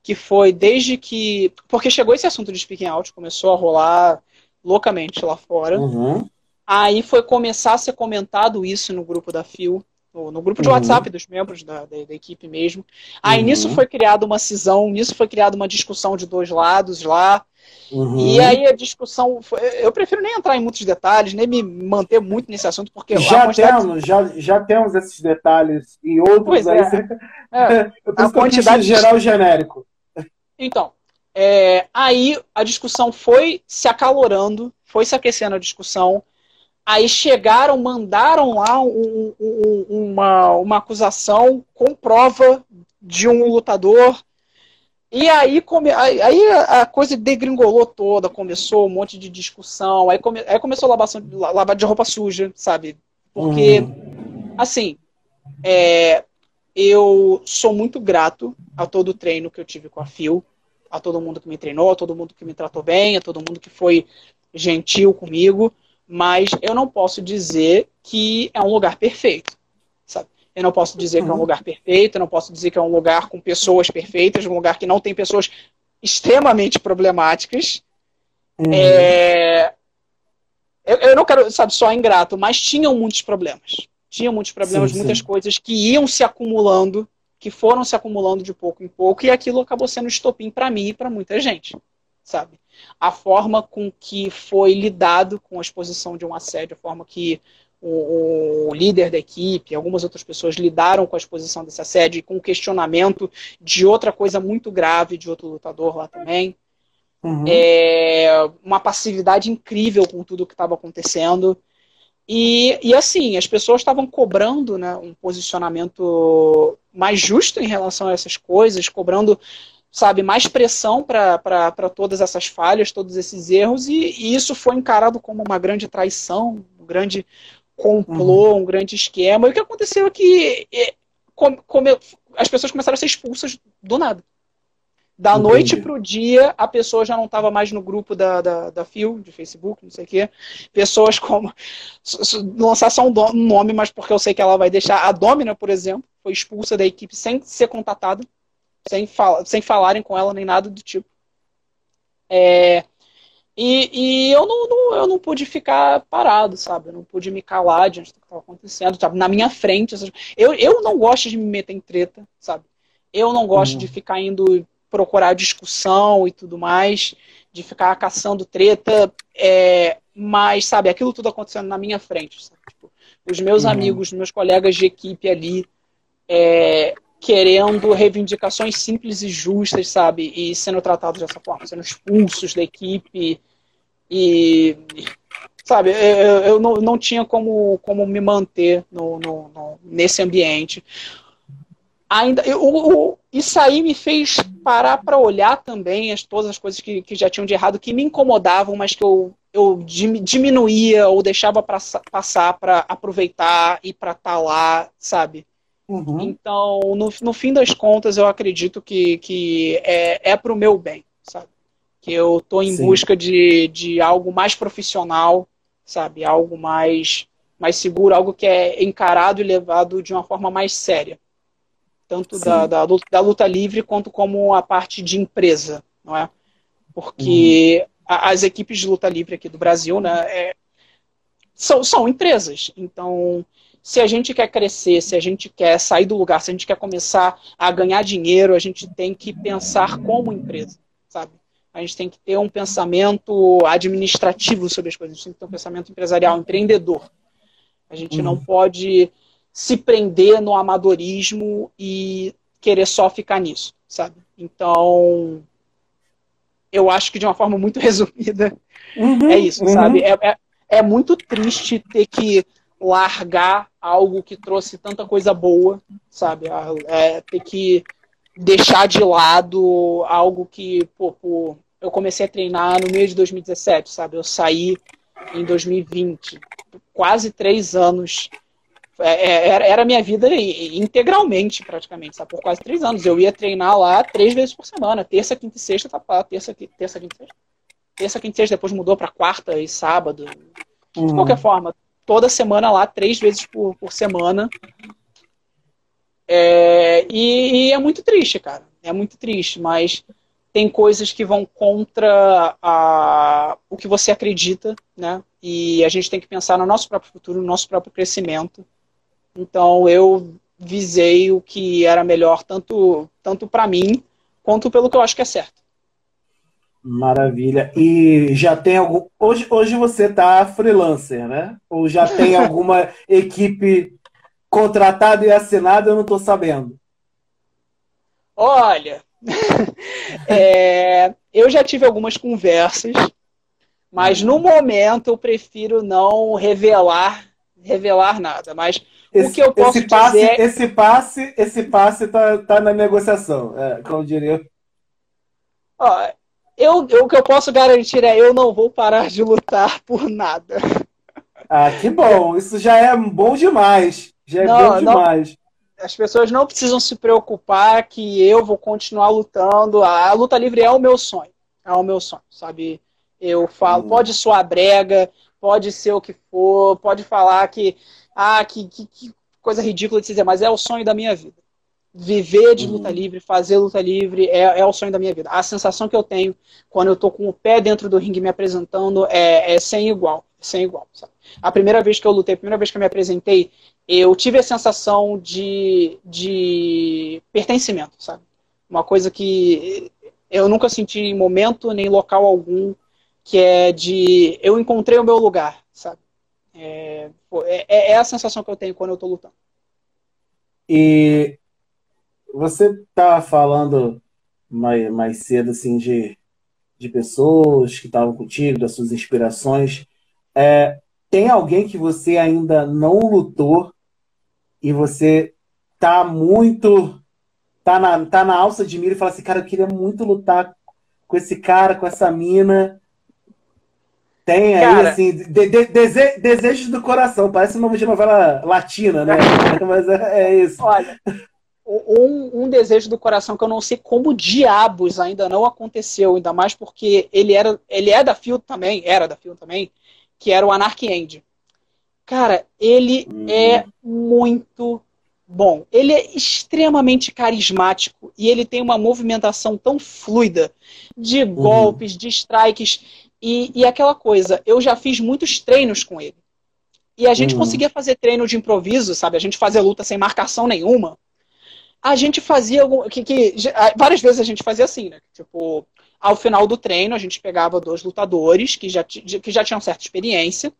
Que foi desde que. Porque chegou esse assunto de speaking out, começou a rolar loucamente lá fora. Uhum. Aí foi começar a ser comentado isso no grupo da FIO, no, no grupo de uhum. WhatsApp dos membros da, da, da equipe mesmo. Aí uhum. nisso foi criada uma cisão, nisso foi criada uma discussão de dois lados lá. Uhum. E aí a discussão. Foi, eu prefiro nem entrar em muitos detalhes, nem me manter muito nesse assunto, porque. Já temos, já, já temos esses detalhes e outros pois aí. É. é. eu a quantidade geral genérico. Então, é, aí a discussão foi se acalorando, foi se aquecendo a discussão. Aí chegaram, mandaram lá um, um, uma, uma acusação com prova de um lutador e aí, come, aí a coisa degringolou toda, começou um monte de discussão, aí, come, aí começou a lavação, lavar de roupa suja, sabe? Porque, uhum. assim, é, eu sou muito grato a todo o treino que eu tive com a Phil, a todo mundo que me treinou, a todo mundo que me tratou bem, a todo mundo que foi gentil comigo, mas eu não posso dizer que é um lugar perfeito. Eu não posso dizer que é um uhum. lugar perfeito, eu não posso dizer que é um lugar com pessoas perfeitas, um lugar que não tem pessoas extremamente problemáticas. Uhum. É... Eu, eu, não quero, sabe, só ingrato, mas tinham muitos problemas. Tinham muitos problemas, sim, muitas sim. coisas que iam se acumulando, que foram se acumulando de pouco em pouco, e aquilo acabou sendo estopim para mim e para muita gente, sabe? A forma com que foi lidado com a exposição de um assédio, a forma que o, o, líder da equipe, algumas outras pessoas lidaram com a exposição desse assédio e com o questionamento de outra coisa muito grave de outro lutador lá também. Uhum. É, uma passividade incrível com tudo que estava acontecendo. E, e assim, as pessoas estavam cobrando né, um posicionamento mais justo em relação a essas coisas, cobrando sabe, mais pressão para todas essas falhas, todos esses erros, e, e, isso foi encarado como uma grande traição, um grande, complô, uhum. um grande esquema. E o que aconteceu é que como, como as pessoas começaram a ser expulsas do nada. Da Entendi. noite pro dia, a pessoa já não estava mais no grupo da, da, da FIO, de Facebook, não sei o quê. Pessoas como. Lançar só um nome, mas porque eu sei que ela vai deixar. A Domina, por exemplo, foi expulsa da equipe sem ser contatada, sem, fal sem falarem com ela nem nada do tipo. É, E, e eu, não, não, eu não pude ficar parado, sabe? Eu não pude me calar diante do que estava acontecendo, sabe? Na minha frente. Eu, eu não gosto de me meter em treta, sabe? Eu não gosto uhum. de ficar indo procurar discussão e tudo mais, de ficar caçando treta, é, mas, sabe, aquilo tudo acontecendo na minha frente? Tipo, os meus uhum. amigos, meus colegas de equipe ali, é, querendo reivindicações simples e justas, sabe? E sendo tratados dessa forma, sendo expulsos da equipe. E, sabe, eu, eu não, não tinha como, como me manter no, no, no nesse ambiente. Ainda, eu, eu, isso aí me fez parar para olhar também as, todas as coisas que, que já tinham de errado, que me incomodavam, mas que eu, eu diminuía ou deixava pra, passar para aproveitar e para estar tá lá, sabe? Uhum. Então, no, no fim das contas, eu acredito que, que é, é para o meu bem, sabe? Que eu estou em Sim. busca de, de algo mais profissional, sabe? Algo mais, mais seguro, algo que é encarado e levado de uma forma mais séria. Tanto da, da, da, luta livre quanto como a parte de empresa, não é? Porque uhum. as equipes de luta livre aqui do Brasil, né? É, são, são empresas. Então, se a gente quer crescer, se a gente quer sair do lugar, se a gente quer começar a ganhar dinheiro, a gente tem que pensar como empresa, sabe? A gente tem que ter um pensamento administrativo sobre as coisas, a gente tem que ter um pensamento empresarial, empreendedor. A gente uhum. não pode se prender no amadorismo e querer só ficar nisso, sabe? Então, eu acho que de uma forma muito resumida, uhum, é isso, uhum. sabe? É, é, é muito triste ter que largar algo que trouxe tanta coisa boa, sabe? É, ter que deixar de lado algo que, pô, pô, eu comecei a treinar no mês de 2017, sabe? Eu saí em 2020, quase três anos. É, é, era, era minha vida integralmente, praticamente, sabe? Por quase três anos. Eu ia treinar lá três vezes por semana. Terça, quinta e sexta, tá lá. Terça, terça, quinta e sexta. Terça, quinta e sexta, depois mudou para quarta e sábado. De uhum. qualquer forma, toda semana lá, três vezes por, por semana. É, e, e, é muito triste, cara. É muito triste, mas tem coisas que vão contra a, o que você acredita, né? E a gente tem que pensar no nosso próprio futuro, no nosso próprio crescimento. Então eu visei o que era melhor tanto tanto para mim quanto pelo que eu acho que é certo. Maravilha. E já tem algum. Hoje, hoje você está freelancer, né? Ou já tem alguma equipe contratada e assinada? Eu não estou sabendo. Olha, é, eu já tive algumas conversas, mas no momento eu prefiro não revelar revelar nada. Mas esse, o que eu posso esse passe, dizer... esse passe, esse passe tá, tá na negociação, é, como diria. Ó, eu, eu, o que eu posso garantir é eu não vou parar de lutar por nada. Ah, que bom. Isso já é bom demais. Já é não, bom demais. Não, as pessoas não precisam se preocupar que eu vou continuar lutando. A, luta livre é o meu sonho. É o meu sonho, sabe? Eu falo, hum. pode soar brega, pode ser o que for, pode falar que, ah, que, que, que coisa ridícula de dizer, mas é o sonho da minha vida viver de luta uhum. livre, fazer luta livre é, é o sonho da minha vida. A sensação que eu tenho quando eu tô com o pé dentro do ringue me apresentando é, é sem igual. Sem igual. Sabe? A primeira vez que eu lutei, a primeira vez que eu me apresentei, eu tive a sensação de, de pertencimento, sabe? Uma coisa que eu nunca senti em momento nem local algum, que é de eu encontrei o meu lugar, sabe? É, é, é a sensação que eu tenho quando eu tô lutando. E você tá falando mais, mais cedo assim de, de pessoas que estavam contigo, das suas inspirações. É, tem alguém que você ainda não lutou e você tá muito tá na, tá na alça de mira e fala assim, cara, eu queria muito lutar com esse cara, com essa mina. Tem aí, cara, assim, de, de, dese, desejos do coração. Parece uma novela latina, né? Mas é, é isso. Olha, um, um, desejo do coração que eu não sei como diabos ainda não aconteceu, ainda mais porque ele era ele é da Field também, era da Field também, que era o Anarchy End. Cara, ele hum. é muito bom. Ele é extremamente carismático e ele tem uma movimentação tão fluida de uhum. golpes, de strikes E, e aquela coisa, eu já fiz muitos treinos com ele. E a gente uhum. conseguia fazer treino de improviso, sabe? A gente fazia luta sem marcação nenhuma. A gente fazia algum. Que, que, várias vezes a gente fazia assim, né? Tipo, ao final do treino, a gente pegava dois lutadores que já, que já tinham certa experiência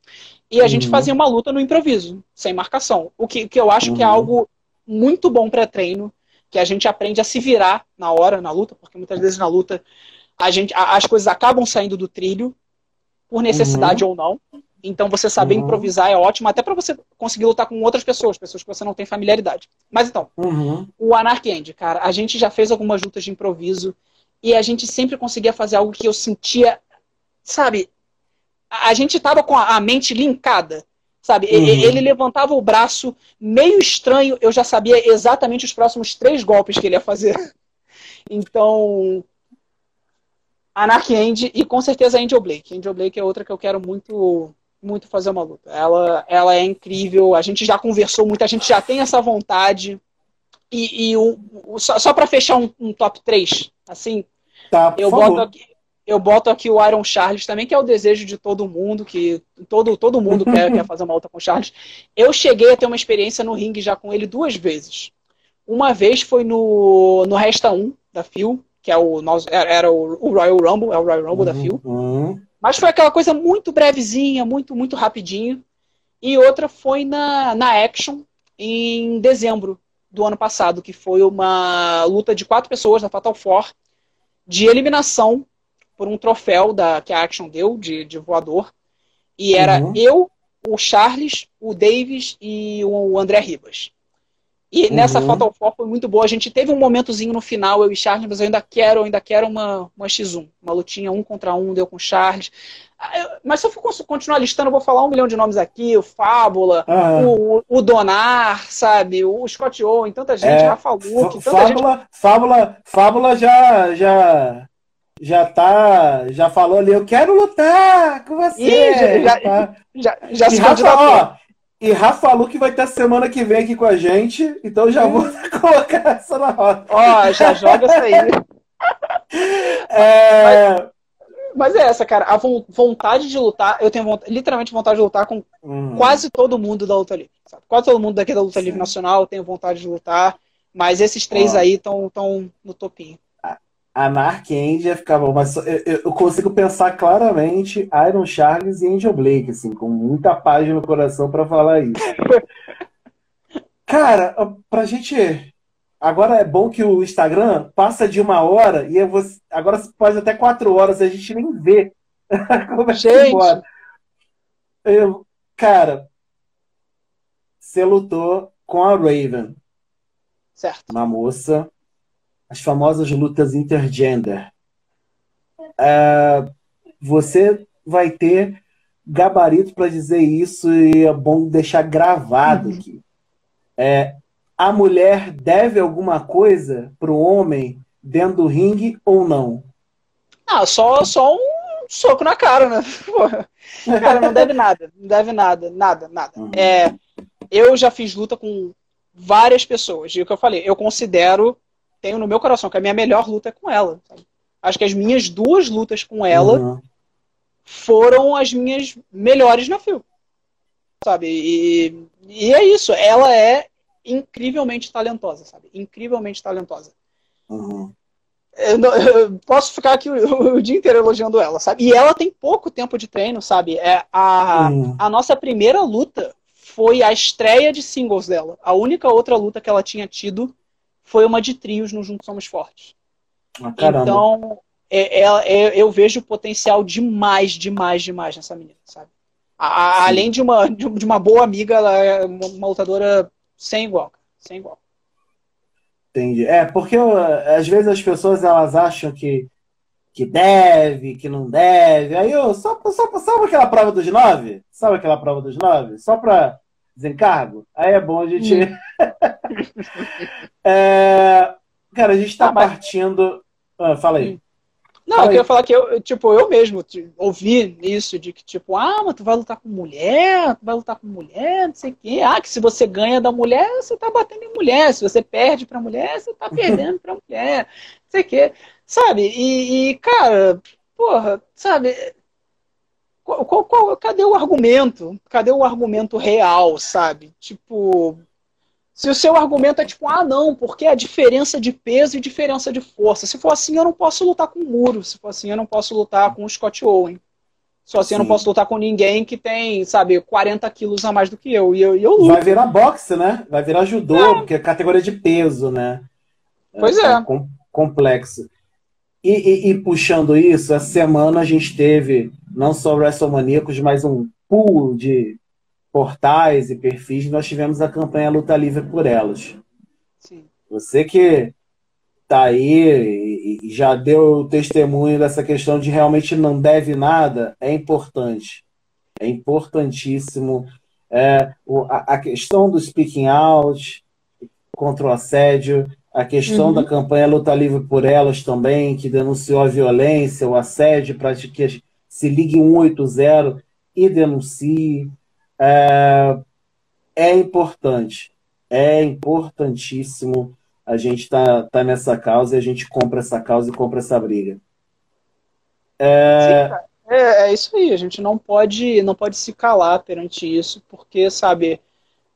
e a uhum. gente fazia uma luta no improviso, sem marcação. O que, que eu acho uhum. que é uhum. algo muito bom para treino, que a gente aprende a se virar na hora, na luta, porque muitas vezes na luta a gente, a, as coisas acabam saindo do trilho, por necessidade uhum. ou não. Então você saber uhum. improvisar é ótimo, até para você conseguir lutar com outras pessoas, pessoas que você não tem familiaridade. Mas então, uhum. o Anarch End, cara, a gente já fez algumas lutas de improviso e a gente sempre conseguia fazer algo que eu sentia, sabe? A gente tava com a mente linkada, sabe? Uhum. Ele levantava o braço meio estranho, eu já sabia exatamente os próximos três golpes que ele ia fazer. Então, Anarchy End e com certeza Angel Blake. Angel Blake é outra que eu quero muito muito fazer uma luta. Ela, ela é incrível, a gente já conversou muito, a gente já tem essa vontade. E, e o, o, só, só para fechar um, um, top 3, assim, tá, eu, boto aqui, eu boto aqui o Iron Charles também, que é o desejo de todo mundo, que todo, todo mundo quer, quer fazer uma luta com o Charles. Eu cheguei a ter uma experiência no ringue já com ele duas vezes. Uma vez foi no, no Resta 1 da Phil, que é o era o, Royal Rumble, é o Royal Rumble uhum, da Phil. Uhum. Mas foi aquela coisa muito brevezinha, muito, muito rapidinho. E outra foi na, na Action em dezembro do ano passado, que foi uma luta de quatro pessoas na Fatal Four de eliminação por um troféu da, que a Action deu de, de voador. E era uhum. eu, o Charles, o Davis e o André Ribas. E uhum. nessa Fatal Four foi muito boa. A gente teve um momentozinho no final, eu e Charles, mas eu ainda quero, eu ainda quero uma, uma X1. Uma lutinha um contra um, deu com Charles. Ah, mas se eu for continuar listando, eu vou falar um milhão de nomes aqui, o Fábula, uhum. o, o Donar, sabe, o Scott Owen, tanta gente, é, Rafa Luke, tanta Fábula, gente... Fábula, Fábula já, já, já tá, já falou ali, eu quero lutar com você. Ih, já, tá. já, já, já se Rafa, ó, e Rafa Luque vai estar semana que vem aqui com a gente, então já vou colocar essa na roda. Ó, já joga essa aí. É... Mas, mas, é essa, cara. A vontade de lutar, eu tenho vontade, literalmente vontade de lutar com uhum. quase todo mundo da luta livre. Sabe? Quase todo mundo daqui da luta Sim. livre nacional tem vontade de lutar, mas esses três aí estão no topinho. Anarch Angel ficava mas eu, eu, consigo pensar claramente Iron Charles e Angel Blake, assim, com muita paz no coração para falar isso. Cara, pra gente. Agora é bom que o Instagram passa de uma hora e vou... agora pode até quatro horas a gente nem vê como é gente. Eu, cara, você lutou com a Raven. Certo. Uma moça as famosas lutas intergender. É, você vai ter gabarito para dizer isso e é bom deixar gravado uhum. aqui. É, a mulher deve alguma coisa para o homem dentro do ringue ou não? Ah, só, só um soco na cara, né? Porra. Cara, não deve nada. Não deve nada, nada, nada. Uhum. É, eu já fiz luta com várias pessoas. E o que eu falei, eu considero tenho no meu coração, que a minha melhor luta é com ela. Sabe? Acho que as minhas duas lutas com ela uhum. foram as minhas melhores na fio. Sabe? E, e é isso. Ela é incrivelmente talentosa, sabe? Incrivelmente talentosa. Uhum. Eu, eu, posso ficar aqui o, o, dia inteiro elogiando ela, sabe? E ela tem pouco tempo de treino, sabe? É a, uhum. a nossa primeira luta foi a estreia de singles dela. A única outra luta que ela tinha tido foi uma de trios no Juntos Somos Fortes. Ah, então, é, é, é, eu vejo potencial demais, demais, demais nessa menina, sabe? A, além de uma, de uma boa amiga, ela é uma lutadora sem igual, sem igual. Entendi. É, porque às vezes as pessoas elas acham que, que deve, que não deve. Aí eu, só, só, sabe aquela prova dos nove? Sabe aquela prova dos nove? Só para desencargo? Aí é bom a gente. Hum. é... Cara, a gente tá ah, mas... partindo. Ah, fala aí. Não, fala eu queria falar que eu, tipo, eu mesmo ouvi isso de que, tipo, ah, mas tu vai lutar com mulher, tu vai lutar com mulher, não sei o quê. Ah, que se você ganha da mulher, você tá batendo em mulher. Se você perde pra mulher, você tá perdendo pra mulher. Não sei o quê. Sabe? E, e, cara, porra, sabe? Qual, qual, cadê o argumento? Cadê o argumento real, sabe? Tipo, se o seu argumento é tipo, ah, não, porque a diferença de peso e diferença de força. Se for assim, eu não posso lutar com o muro. Se for assim, eu não posso lutar com o Scott Owen. Só assim Sim. eu não posso lutar com ninguém que tem, sabe, 40 quilos a mais do que eu. E eu, e eu luto. Vai virar boxe, né? Vai virar judô, é. porque é categoria de peso, né? Pois é. é. complexo. E, e, e, puxando isso, essa semana a gente teve não só WrestleManiacos, mas um pool de portais e perfis. Nós tivemos a campanha Luta Livre por Elas. Sim. Você que tá aí e já deu o testemunho dessa questão de realmente não deve nada, é importante. É importantíssimo. É, a, questão do speaking out contra o assédio, a questão uhum. da campanha Luta Livre por Elas também, que denunciou a violência, o assédio, para que se ligue 180 e denuncie. É, é importante, é importantíssimo a gente tá, tá nessa causa e a gente compra essa causa e compra essa briga. É... Sim, é, é, isso aí, a gente não pode, não pode se calar perante isso, porque, sabe,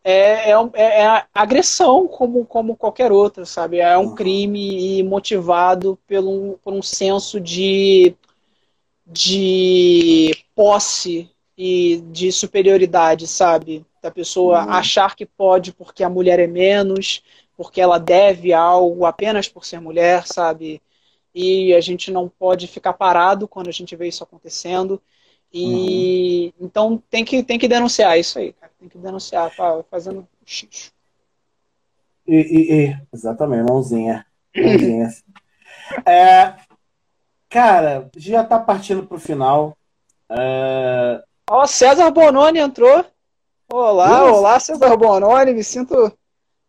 é, é, é, é agressão como, como qualquer outra, sabe? É um crime motivado pelo, por um senso de, de posse e de superioridade, sabe? Da pessoa uhum. achar que pode porque a mulher é menos, porque ela deve algo apenas por ser mulher, sabe? E a gente não pode ficar parado quando a gente vê isso acontecendo. E uhum. então tem que, tem que denunciar isso aí, cara. Tem que denunciar, tá fazendo xixi. E, e, e, exatamente, mãozinha. mãozinha. é, cara, já tá partindo pro final. É... Ó, César Bononi entrou. Olá, olá, César Bononi, me sinto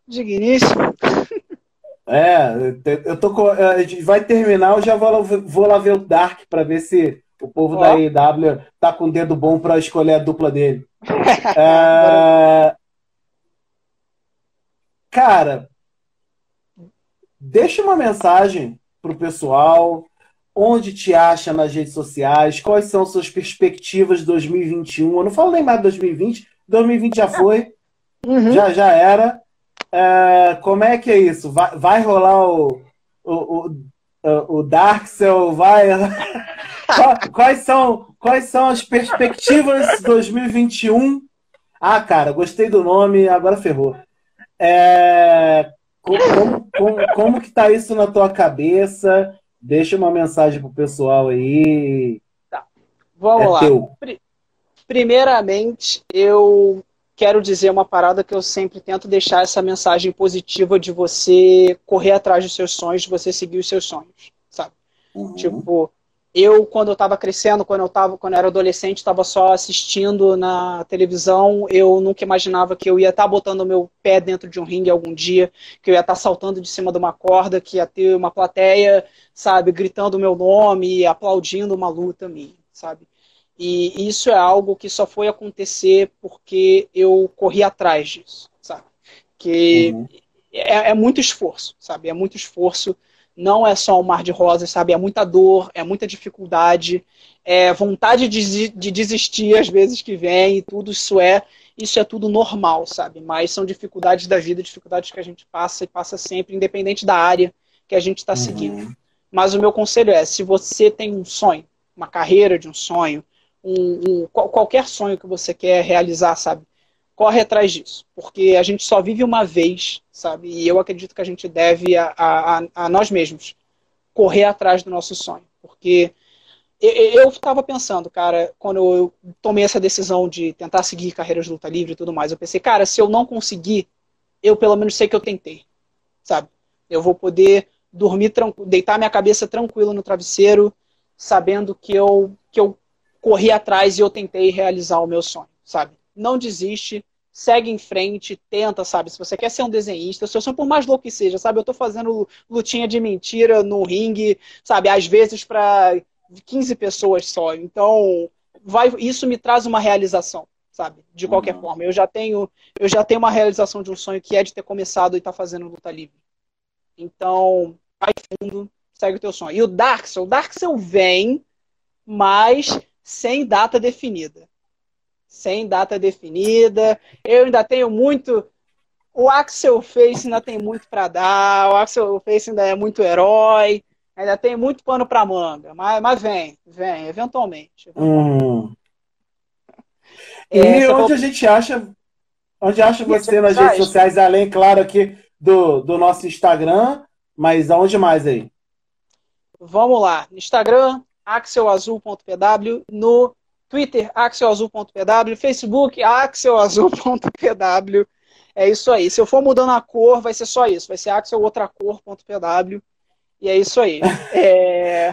digníssimo. É, eu tô com, a gente vai terminar, eu já vou, vou lá ver o Dark para ver se o povo da IW tá com o dedo bom para escolher a dupla dele. é... Cara, deixa uma mensagem pro pessoal. Onde te acha nas redes sociais? Quais são suas perspectivas de 2021? Eu não falo nem mais de 2020. 2020 já foi. Uhum. Já, já era. É, como é que é isso? Vai, vai rolar o, o, o, o Darkcell? Vai. quais, são, quais são as perspectivas 2021? Ah, cara, gostei do nome, agora ferrou. É, como, como, como que tá isso na tua cabeça? Deixa uma mensagem pro pessoal aí. Tá. Vamos é lá. Teu. Primeiramente, eu quero dizer uma parada que eu sempre tento deixar essa mensagem positiva de você correr atrás dos seus sonhos, de você seguir os seus sonhos, sabe? Uhum. Tipo, eu quando eu estava crescendo, quando eu tava, quando eu era adolescente, estava só assistindo na televisão, eu nunca imaginava que eu ia estar tá botando meu pé dentro de um ringue algum dia, que eu ia estar tá saltando de cima de uma corda, que ia ter uma plateia, sabe, gritando o meu nome, aplaudindo uma luta minha, sabe? E isso é algo que só foi acontecer porque eu corri atrás disso, sabe? Que uhum. é, é, muito esforço, sabe? É muito esforço. Não é só um mar de rosas, sabe? É muita dor, é muita dificuldade, é vontade de, de desistir às vezes que vem e tudo isso é isso é tudo normal, sabe? Mas são dificuldades da vida, dificuldades que a gente passa e passa sempre, independente da área que a gente está uhum. seguindo. Mas o meu conselho é, se você tem um sonho, uma carreira de um sonho, um, um, qualquer sonho que você quer realizar, sabe? Corre atrás disso, porque a gente só vive uma vez, sabe? E eu acredito que a gente deve a, a, a nós mesmos correr atrás do nosso sonho, porque eu estava pensando, cara, quando eu tomei essa decisão de tentar seguir carreiras de luta livre e tudo mais, eu pensei, cara, se eu não conseguir, eu pelo menos sei que eu tentei, sabe? Eu vou poder dormir, deitar minha cabeça tranquilo no travesseiro, sabendo que eu, que eu corri atrás e eu tentei realizar o meu sonho, sabe? Não desiste, segue em frente, tenta, sabe? Se você quer ser um desenhista, seu sonho, por mais louco que seja, sabe? Eu tô fazendo lutinha de mentira no ringue, sabe? Às vezes para 15 pessoas só. Então, vai, isso me traz uma realização, sabe? De qualquer uhum. forma. Eu já tenho, eu já tenho uma realização de um sonho que é de ter começado e estar tá fazendo luta livre. Então, vai fundo, segue o teu sonho. E o Dark Soul, o Dark Soul vem, mas sem data definida. Sem data definida. Eu ainda tenho muito. O Axel Face ainda tem muito para dar. O Axel Face ainda é muito herói. Ainda tem muito pano para manga. Mas, mas vem, vem, eventualmente. eventualmente. Hum. E onde a gente acha. Onde acha você nas redes sociais, além, claro, aqui do, do nosso Instagram, mas aonde mais aí? Vamos lá. Instagram, axelazul.pw, no Twitter, axelazul.pw, Facebook, axelazul.pw. É isso aí. Se eu for mudando a cor, vai ser só isso. Vai ser axeloutracor.pw. E é isso aí. É...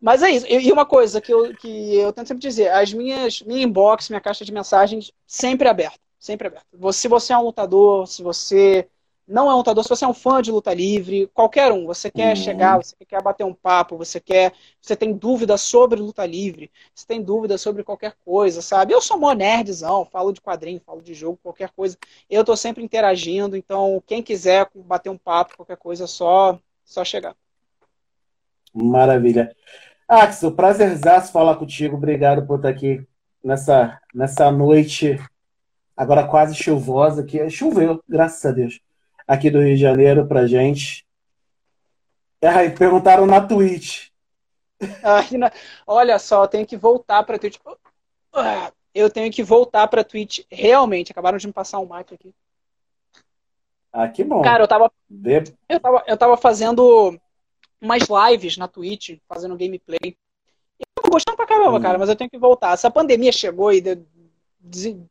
Mas é isso. E uma coisa que eu, que eu tento sempre dizer, as minhas, minha inbox, minha caixa de mensagens, sempre aberta. Sempre aberta. Se você é um lutador, se você não é um lutador, se você é um fã de luta livre, qualquer um, você quer uhum. chegar, você quer bater um papo, você quer, você tem dúvida sobre luta livre, você tem dúvida sobre qualquer coisa, sabe? Eu sou mó nerdzão, falo de quadrinho, falo de jogo, qualquer coisa. Eu tô sempre interagindo, então quem quiser bater um papo, qualquer coisa, é só só chegar. Maravilha. Axel, prazerzaço falar contigo. Obrigado por estar aqui nessa, nessa noite, agora quase chuvosa, que choveu, graças a Deus aqui do Rio de Janeiro pra gente. É, perguntaram na Twitch. olha só, eu tenho que voltar pra Twitch. Eu tenho que voltar pra Twitch, realmente. Acabaram de me passar um mic aqui. Ah, que bom. Cara, eu tava, eu tava, eu tava fazendo umas lives na Twitch, fazendo gameplay. Eu tô gostando pra caramba, hum. cara, mas eu tenho que voltar. Essa pandemia chegou e deu,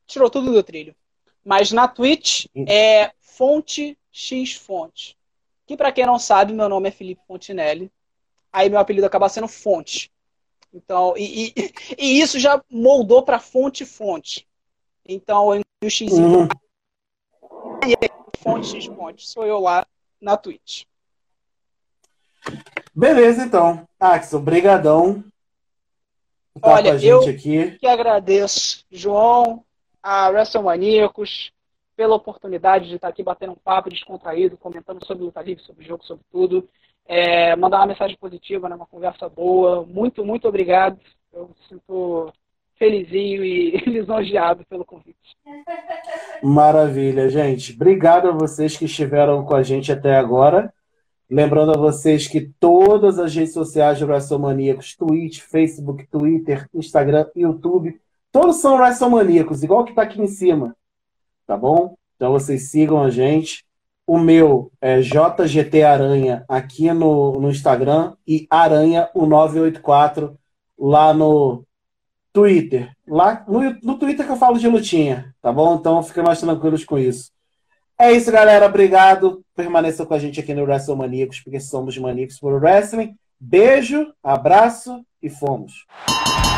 tirou tudo do trilho. Mas na Twitch é fonte X Fonte. Que para quem não sabe, meu nome é Felipe Fontinelli. Aí meu apelido acaba sendo Fonte. Então, e, e, e isso já moldou para Fonte Fonte. Então, o X uhum. Fonte X Fonte sou eu lá na Twitch. Beleza, então. Axel, brigadão. Olha, eu aqui. que agradeço, João, a WrestleManiacos, pela oportunidade de estar aqui batendo um papo descontraído, comentando sobre luta livre, sobre jogo, sobre tudo. É, mandar uma mensagem positiva, né, uma conversa boa. Muito, muito obrigado. Eu me sinto felizinho e lisonjeado pelo convite. Maravilha, gente. Obrigado a vocês que estiveram com a gente até agora. Lembrando a vocês que todas as redes sociais de WrestleManiacos, Twitch, Facebook, Twitter, Instagram, YouTube, todos são WrestleManiacos, igual que está aqui em cima tá bom? Então vocês sigam a gente. O meu é JGT Aranha aqui no, no Instagram e Aranha o 984 lá no Twitter. Lá no, no Twitter que eu falo de lutinha, tá bom? Então fiquem mais tranquilos com isso. É isso, galera. Obrigado. Permaneçam com a gente aqui no WrestleManiacos, porque somos maníacos por wrestling. Beijo, abraço e fomos.